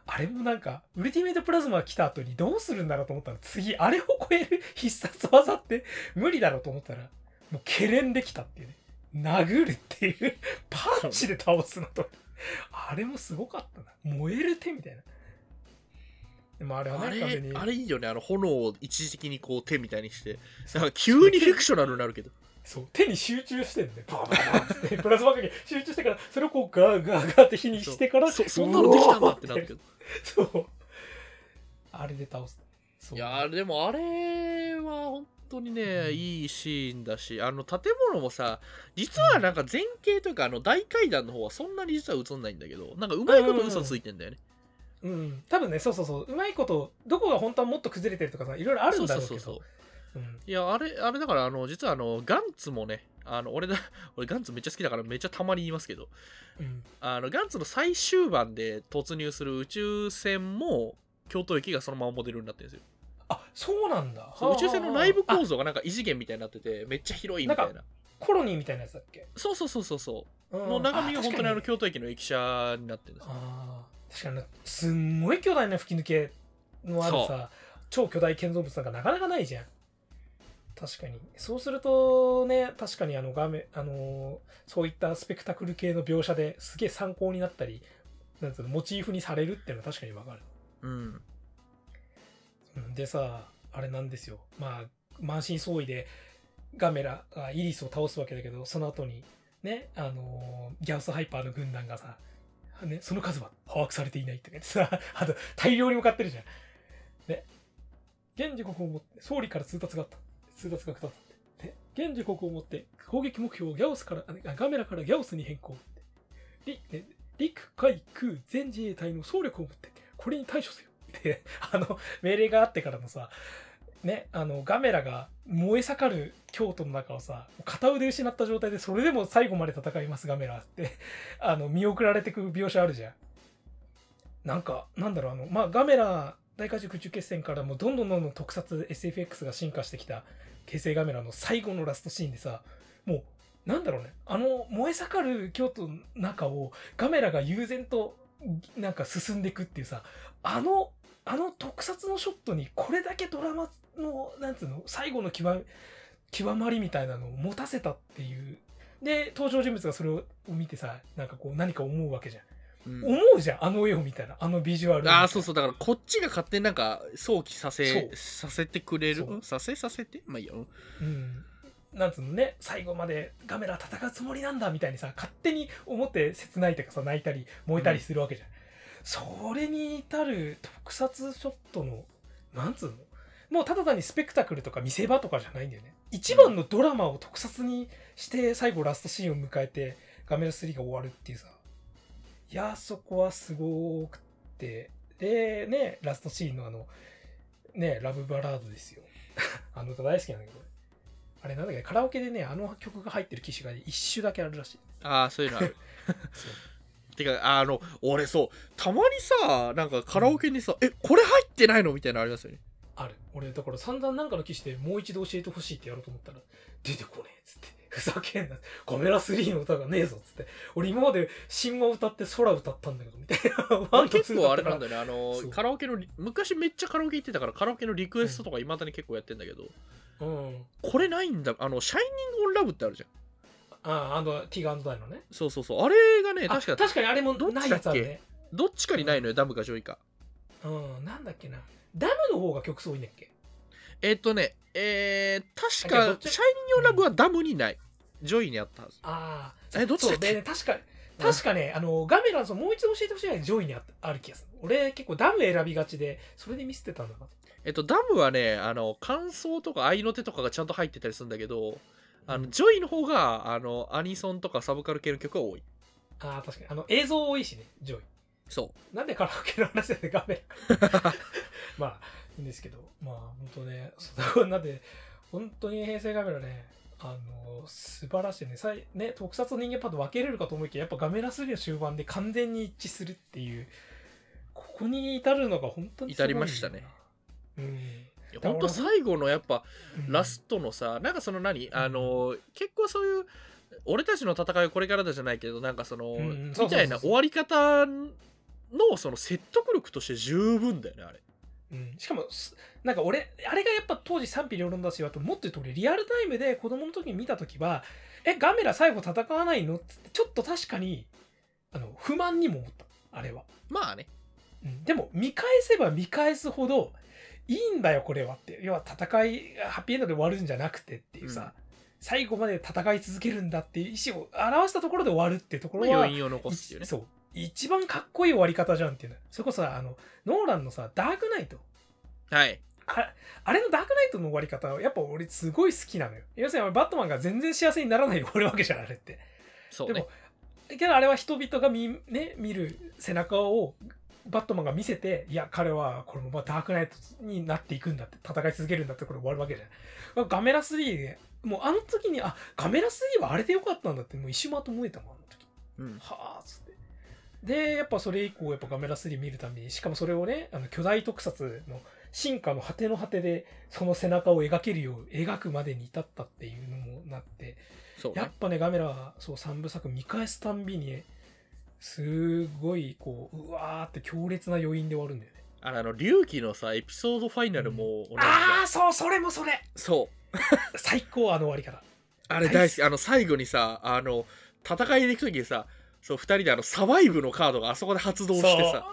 あれもなんか、ウルティメイトプラズマが来た後にどうするんだろうと思ったら、次、あれを超える必殺技って *laughs* 無理だろうと思ったら、もう、ケレンできたっていうね。殴るっていう、パンチで倒すのと。あれもすごかったな。燃える手みたいな。でもあれはあね、完全に。れあれいいよねあの炎を一時的にこう手みたいにしてなんか急にフィクショナルになるけどそう、手に集中してんね。バーバーバーって、プラズマ火球集中してから、それをこうガーガーガーって火にしてから、そそんなのできたんだってなるけどそう。あれで倒す。いやーでもあれは本当にねいいシーンだしあの建物もさ実はなんか前景というかあの大階段の方はそんなに実は映んないんだけどなんかうまいこと嘘ついてんだよねうん。多分ね、そうそうそう。うまいこと、どこが本当はもっと崩れてるとかさ、いろいろあるんだろうけど。そうそうそううんいやあれあれだからあの実はあのガンツもねあの俺だ *laughs* 俺ガンツめっちゃ好きだからめっちゃたまに言いますけどうん。あのガンツの最終盤で突入する宇宙船も京都駅がそのままモデルになってるんですよあ、そうなんだ。そう宇宙船の内部あ構造がなんか異次元みたいになっててめっちゃ広いみたいな。コロニーみたいなやつだっけ？そうそうそうそうそう。うん。の中身が本当にあの京都駅の駅舎になってるんですよ。あー確かにねすんごい巨大な吹き抜けのあるさ超巨大建造物なんかなかなかないじゃん。確かに。そうするとね確かにあの画面あのーそういったスペクタクル系の描写ですげえ参考になったりなんつうのモチーフにされるっていうのは確かにわかる。うんうんでさあれなんですよ。まあ満身創痍でガメラがイリスを倒すわけだけどその後にねあのーギャウスハイパーの軍団がさ、ね、その数は把握されていないってさ *laughs* あと大量に向かってるじゃん。ね。現時刻をもって総理から通達があった。通達が来たって。で現時刻をもって攻撃目標をギャオスからあガメラからギャオスに変更りね陸海空全自衛隊の総力を持ってこれに対処せよってあの命令があってからのさねあのガメラが燃え盛る京都の中をさ片腕失った状態でそれでも最後まで戦いますガメラって。あの見送られてく描写あるじゃん。なんかなんだろうあのまあガメラ大怪獣空中決戦からもうどんどんどんどん特撮 SFX が進化してきた形成ガメラの最後のラストシーンでさもうなんだろうね。あの燃え盛る京都の中をガメラが悠然となんか進んでいくっていうさあのあの特撮のショットにこれだけドラマのなんつうの最後の極極まりみたいなのを持たせたっていう。で登場人物がそれを見てさなんかこう何か思うわけじゃん、うん。思うじゃんあの絵を見たらあのビジュアル。ああそうそうだからこっちが勝手になんか想起させさせてくれる？させさせて？まあいいようん。なんつうのね最後までガメラ戦うつもりなんだみたいにさ勝手に思って切ないとかさ泣いたり燃えたりするわけじゃん、それに至る特撮ショットのなんつうの？もうただ単にスペクタクルとか見せ場とかじゃないんだよね。一番のドラマを特撮にして最後ラストシーンを迎えてガメラ3が終わるっていうさ。いやそこはすごくって。でねラストシーンのあのねラブバラードですよ。*laughs* あの歌大好きなんだけど。あれなんだっけ？カラオケでねあの曲が入ってる機種が一種だけあるらしい。ああそういうのある。そ *laughs* うてかあの俺そうたまにさなんかカラオケにさ、えこれ入ってないのみたいなのありますよね。ある。俺だから散々なんかの機種でもう一度教えてほしいってやろうと思ったら出てこねえっつって。*laughs* ふざけんなカメラ3の歌がねえぞっつって。俺今まで神話歌って空歌ったんだけどみたいな。ワ *laughs* ン結構あれなんだよね。あのカラオケのリ昔めっちゃカラオケ行ってたからカラオケのリクエストとかいまだに結構やってんだけど、うん。これないんだ。あの「 Shinin' On Love」ってあるじゃんあああのティガ・ダイナのね。そうそうそう。あれがねあ確か確かにあれもないやつあるね。どっちかにないのよダムか JOYか。うんなんだっけな。ダムの方が曲数多いんだっけ？えっとねえー、確か Shinin' On Loveはダムにない、 JOYにあったはず。ああえどっちだっけ？確か確かね、あのガメラのその「もういちど教えてほしい」が JOYにあある気がする。俺結構ダム選びがちでそれでミスってたんだな。えっとダムはねあの感想とか合いの手とかがちゃんと入ってたりするんだけどあのうん JOYの方があのアニソンとかサブカル系の曲が多い。ああ確かに。あの映像多いしね JOYそう。なんでカラオケの話で画面。*laughs* *laughs* まあいいんですけど。まあ本当ねそんなで本当に平成ガメラねあの素晴らしいね。さいね特撮の人間パッド分けれるかと思いきややっぱガメラ3の終盤で完全に一致するっていう。ここに至るのが本当にすごい至りましたね。うんほんと最後のやっぱうん。ラストのさなんかその何？あの結構そういう俺たちの戦いはこれからだじゃないけどなんかその、みたいな終わり方のその説得力として十分だよねあれ。うん、しかもすなんか俺あれがやっぱ当時賛否両論だしあともっと言うと俺リアルタイムで子供の時に見た時は「えガメラ最後戦わないの?」ってちょっと確かにあの不満にも思った。あれは、まあね。うん、でも見返せば見返すほどいいんだよこれはって。要は戦いがハッピーエンドで終わるんじゃなくてっていうさ、うん。最後まで戦い続けるんだっていう意思を表したところで終わるっていうところはね。いそう。一番かっこいい終わり方じゃんっていうの。それこそさあのノーランのさダークナイト。はい。ああれのダークナイトの終わり方はやっぱ俺すごい好きなのよ。要するにバットマンが全然幸せにならないで終わるわけじゃんあれって。そうね。でもけどあれは人々が見,、ね、見る背中をバットマンが見せていや彼はこれもまあダークナイトになっていくんだって戦い続けるんだってこれ終わるわけじゃん。ガメラ3でもうあの時にあガメラ3はあれでよかったんだってもう一瞬まと思えたもんあの時。うん。はあっつって。でやっぱそれ以降やっぱガメラ3見るたびにしかもそれをねあの巨大特撮の進化の果ての果てでその背中を描けるよう描くまでに至ったっていうのもなって。ね。やっぱねガメラはそう3部作見返すたんびにすごいこううわーって強烈な余韻で終わるんだよね。あのあの龍騎のさエピソードファイナルも同じだよああそうそれもそれ。そう。最高あの終わり方。あれ大好き。あの最後にさあの戦いに行く時にさそう2人であのサバイブのカードがあそこで発動してさ。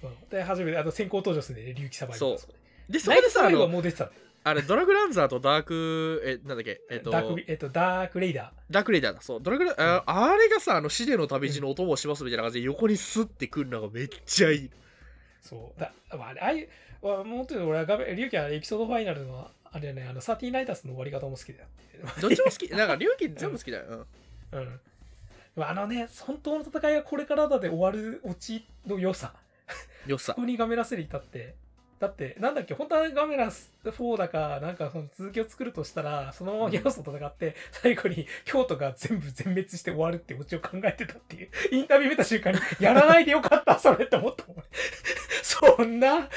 そう。で初めてあの先行登場するんでね。龍騎サバイバーそうこで。そこでさあのもう出てたんだよあれドラグランザーとダークえなんだっけ？えっとダークビえっとダークレイダダークレイダーだ。そうドラグラああれがさあの死での旅路のお供をしますみたいな感じで横にスッてくるのがめっちゃいい。ーそう。だまああれああいうまあもっと俺はガメ龍騎はエピソードファイナルのあれねあのサティーナイタスの終わり方も好きだよ。どっちも好き。*laughs* なんか龍騎全部好きだよ、うん。うん。あのね、本当の戦いがこれからだで終わるオチの良さ。よさ。*laughs* ここにガメラスリー立って、だって、なんだっけ、本当はガメラ4だか、なんかその続きを作るとしたら、そのままギャオスと戦って、最後に京都が全部全滅して終わるってオチを考えてたっていう、インタビュー見た瞬間に、やらないでよかった、それって思ったもん。そんな、タ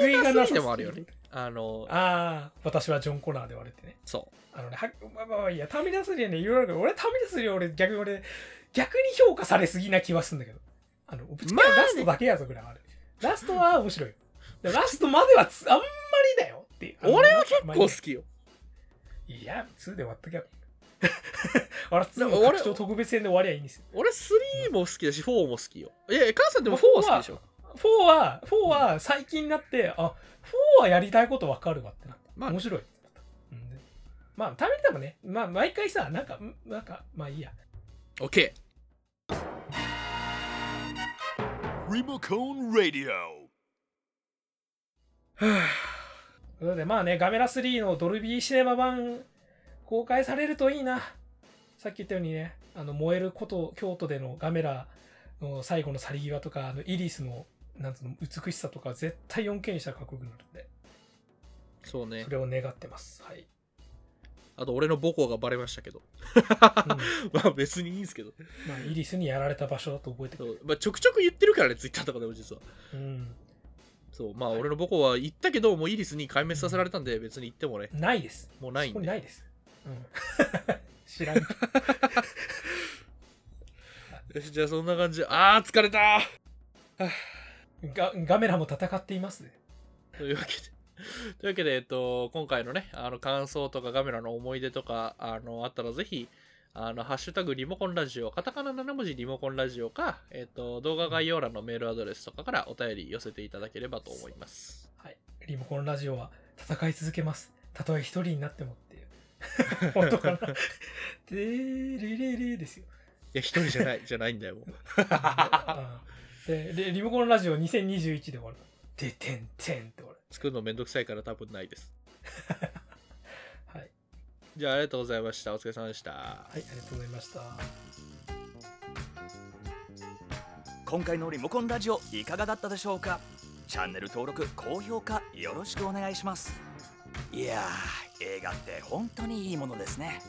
ーミネーター3でもあるよね。あの、ああ、私はジョン・コナーで言われてね。そあのね、はまあまあまあいいや、ターミナル3はね、いろいろあるけど、俺ターミナル3は俺逆に俺、逆に評価されすぎな気はするんだけど。あの、ぶっちラストだけやぞぐらいはある。ラストは面白いラストまではつあんまりだよって。俺は結まあ構好きよ。いや、2で終わったけど。あら、2でも俺の拡張特別編で終わりゃいいんですよ。俺3も好きだし、4も好きよ。いや、母さんでも4は好きでしょ？4は、4は最近になって、あ、4はやりたいことわかるわってなった。まあ面白い。うんでまあ、ターミネーターもね、まあ、毎回さ、なんか、んなんか、まあいいや。OK。Remocone Radio. ということでまあねガメラ3のドルビーシネマ版公開されるといいな。さっき言ったようにねあの燃えること京都でのガメラの最後の去り際とかあのイリスのなんつうの美しさとか絶対 4K にしたらかっこよくなるんで。そうね。そ。れを願ってます。はい、あと、俺の母校がバレましたけど。うん。*laughs* まあ別にいいんですけど。まあ、イリスにやられた場所だと覚えてくる。まあ、ちょくちょく言ってるからね、ツイッターとかでも実は。うんそう、まあ俺の母校は言ったけど、もうイリスに壊滅させられたんで、別に言ってもね、ないです。もうないんで。そこにないです、うん、*laughs* 知らん *laughs* よし、じゃあそんな感じ。で。あー、疲れた。ガガメラも戦っていますね。というわけで。というわけで、えっと、今回のね、あの感想とかガメラの思い出とか、あの、あったらぜひ、あの、ハッシュタグリモコンラジオ、カタカナ7文字リモコンラジオか、えっと、動画概要欄のメールアドレスとかからお便り寄せていただければと思います。はい。リモコンラジオは戦い続けます。たとえ一人になってもっていう。*laughs* 本当かな？*laughs* でレレレですよ。いや、一人じゃない、じゃないんだよ、もう。*laughs* でリモコンラジオ2021で終わる。でてんてんって終わる。作るのめんどくさいから多分ないです。はい。じゃあ、ありがとうございました。お疲れ様でした。はい、ありがとうございました。今回のリモコンラジオいかがだったでしょうか？チャンネル登録高評価よろしくお願いしますいやー映画って本当にいいものですね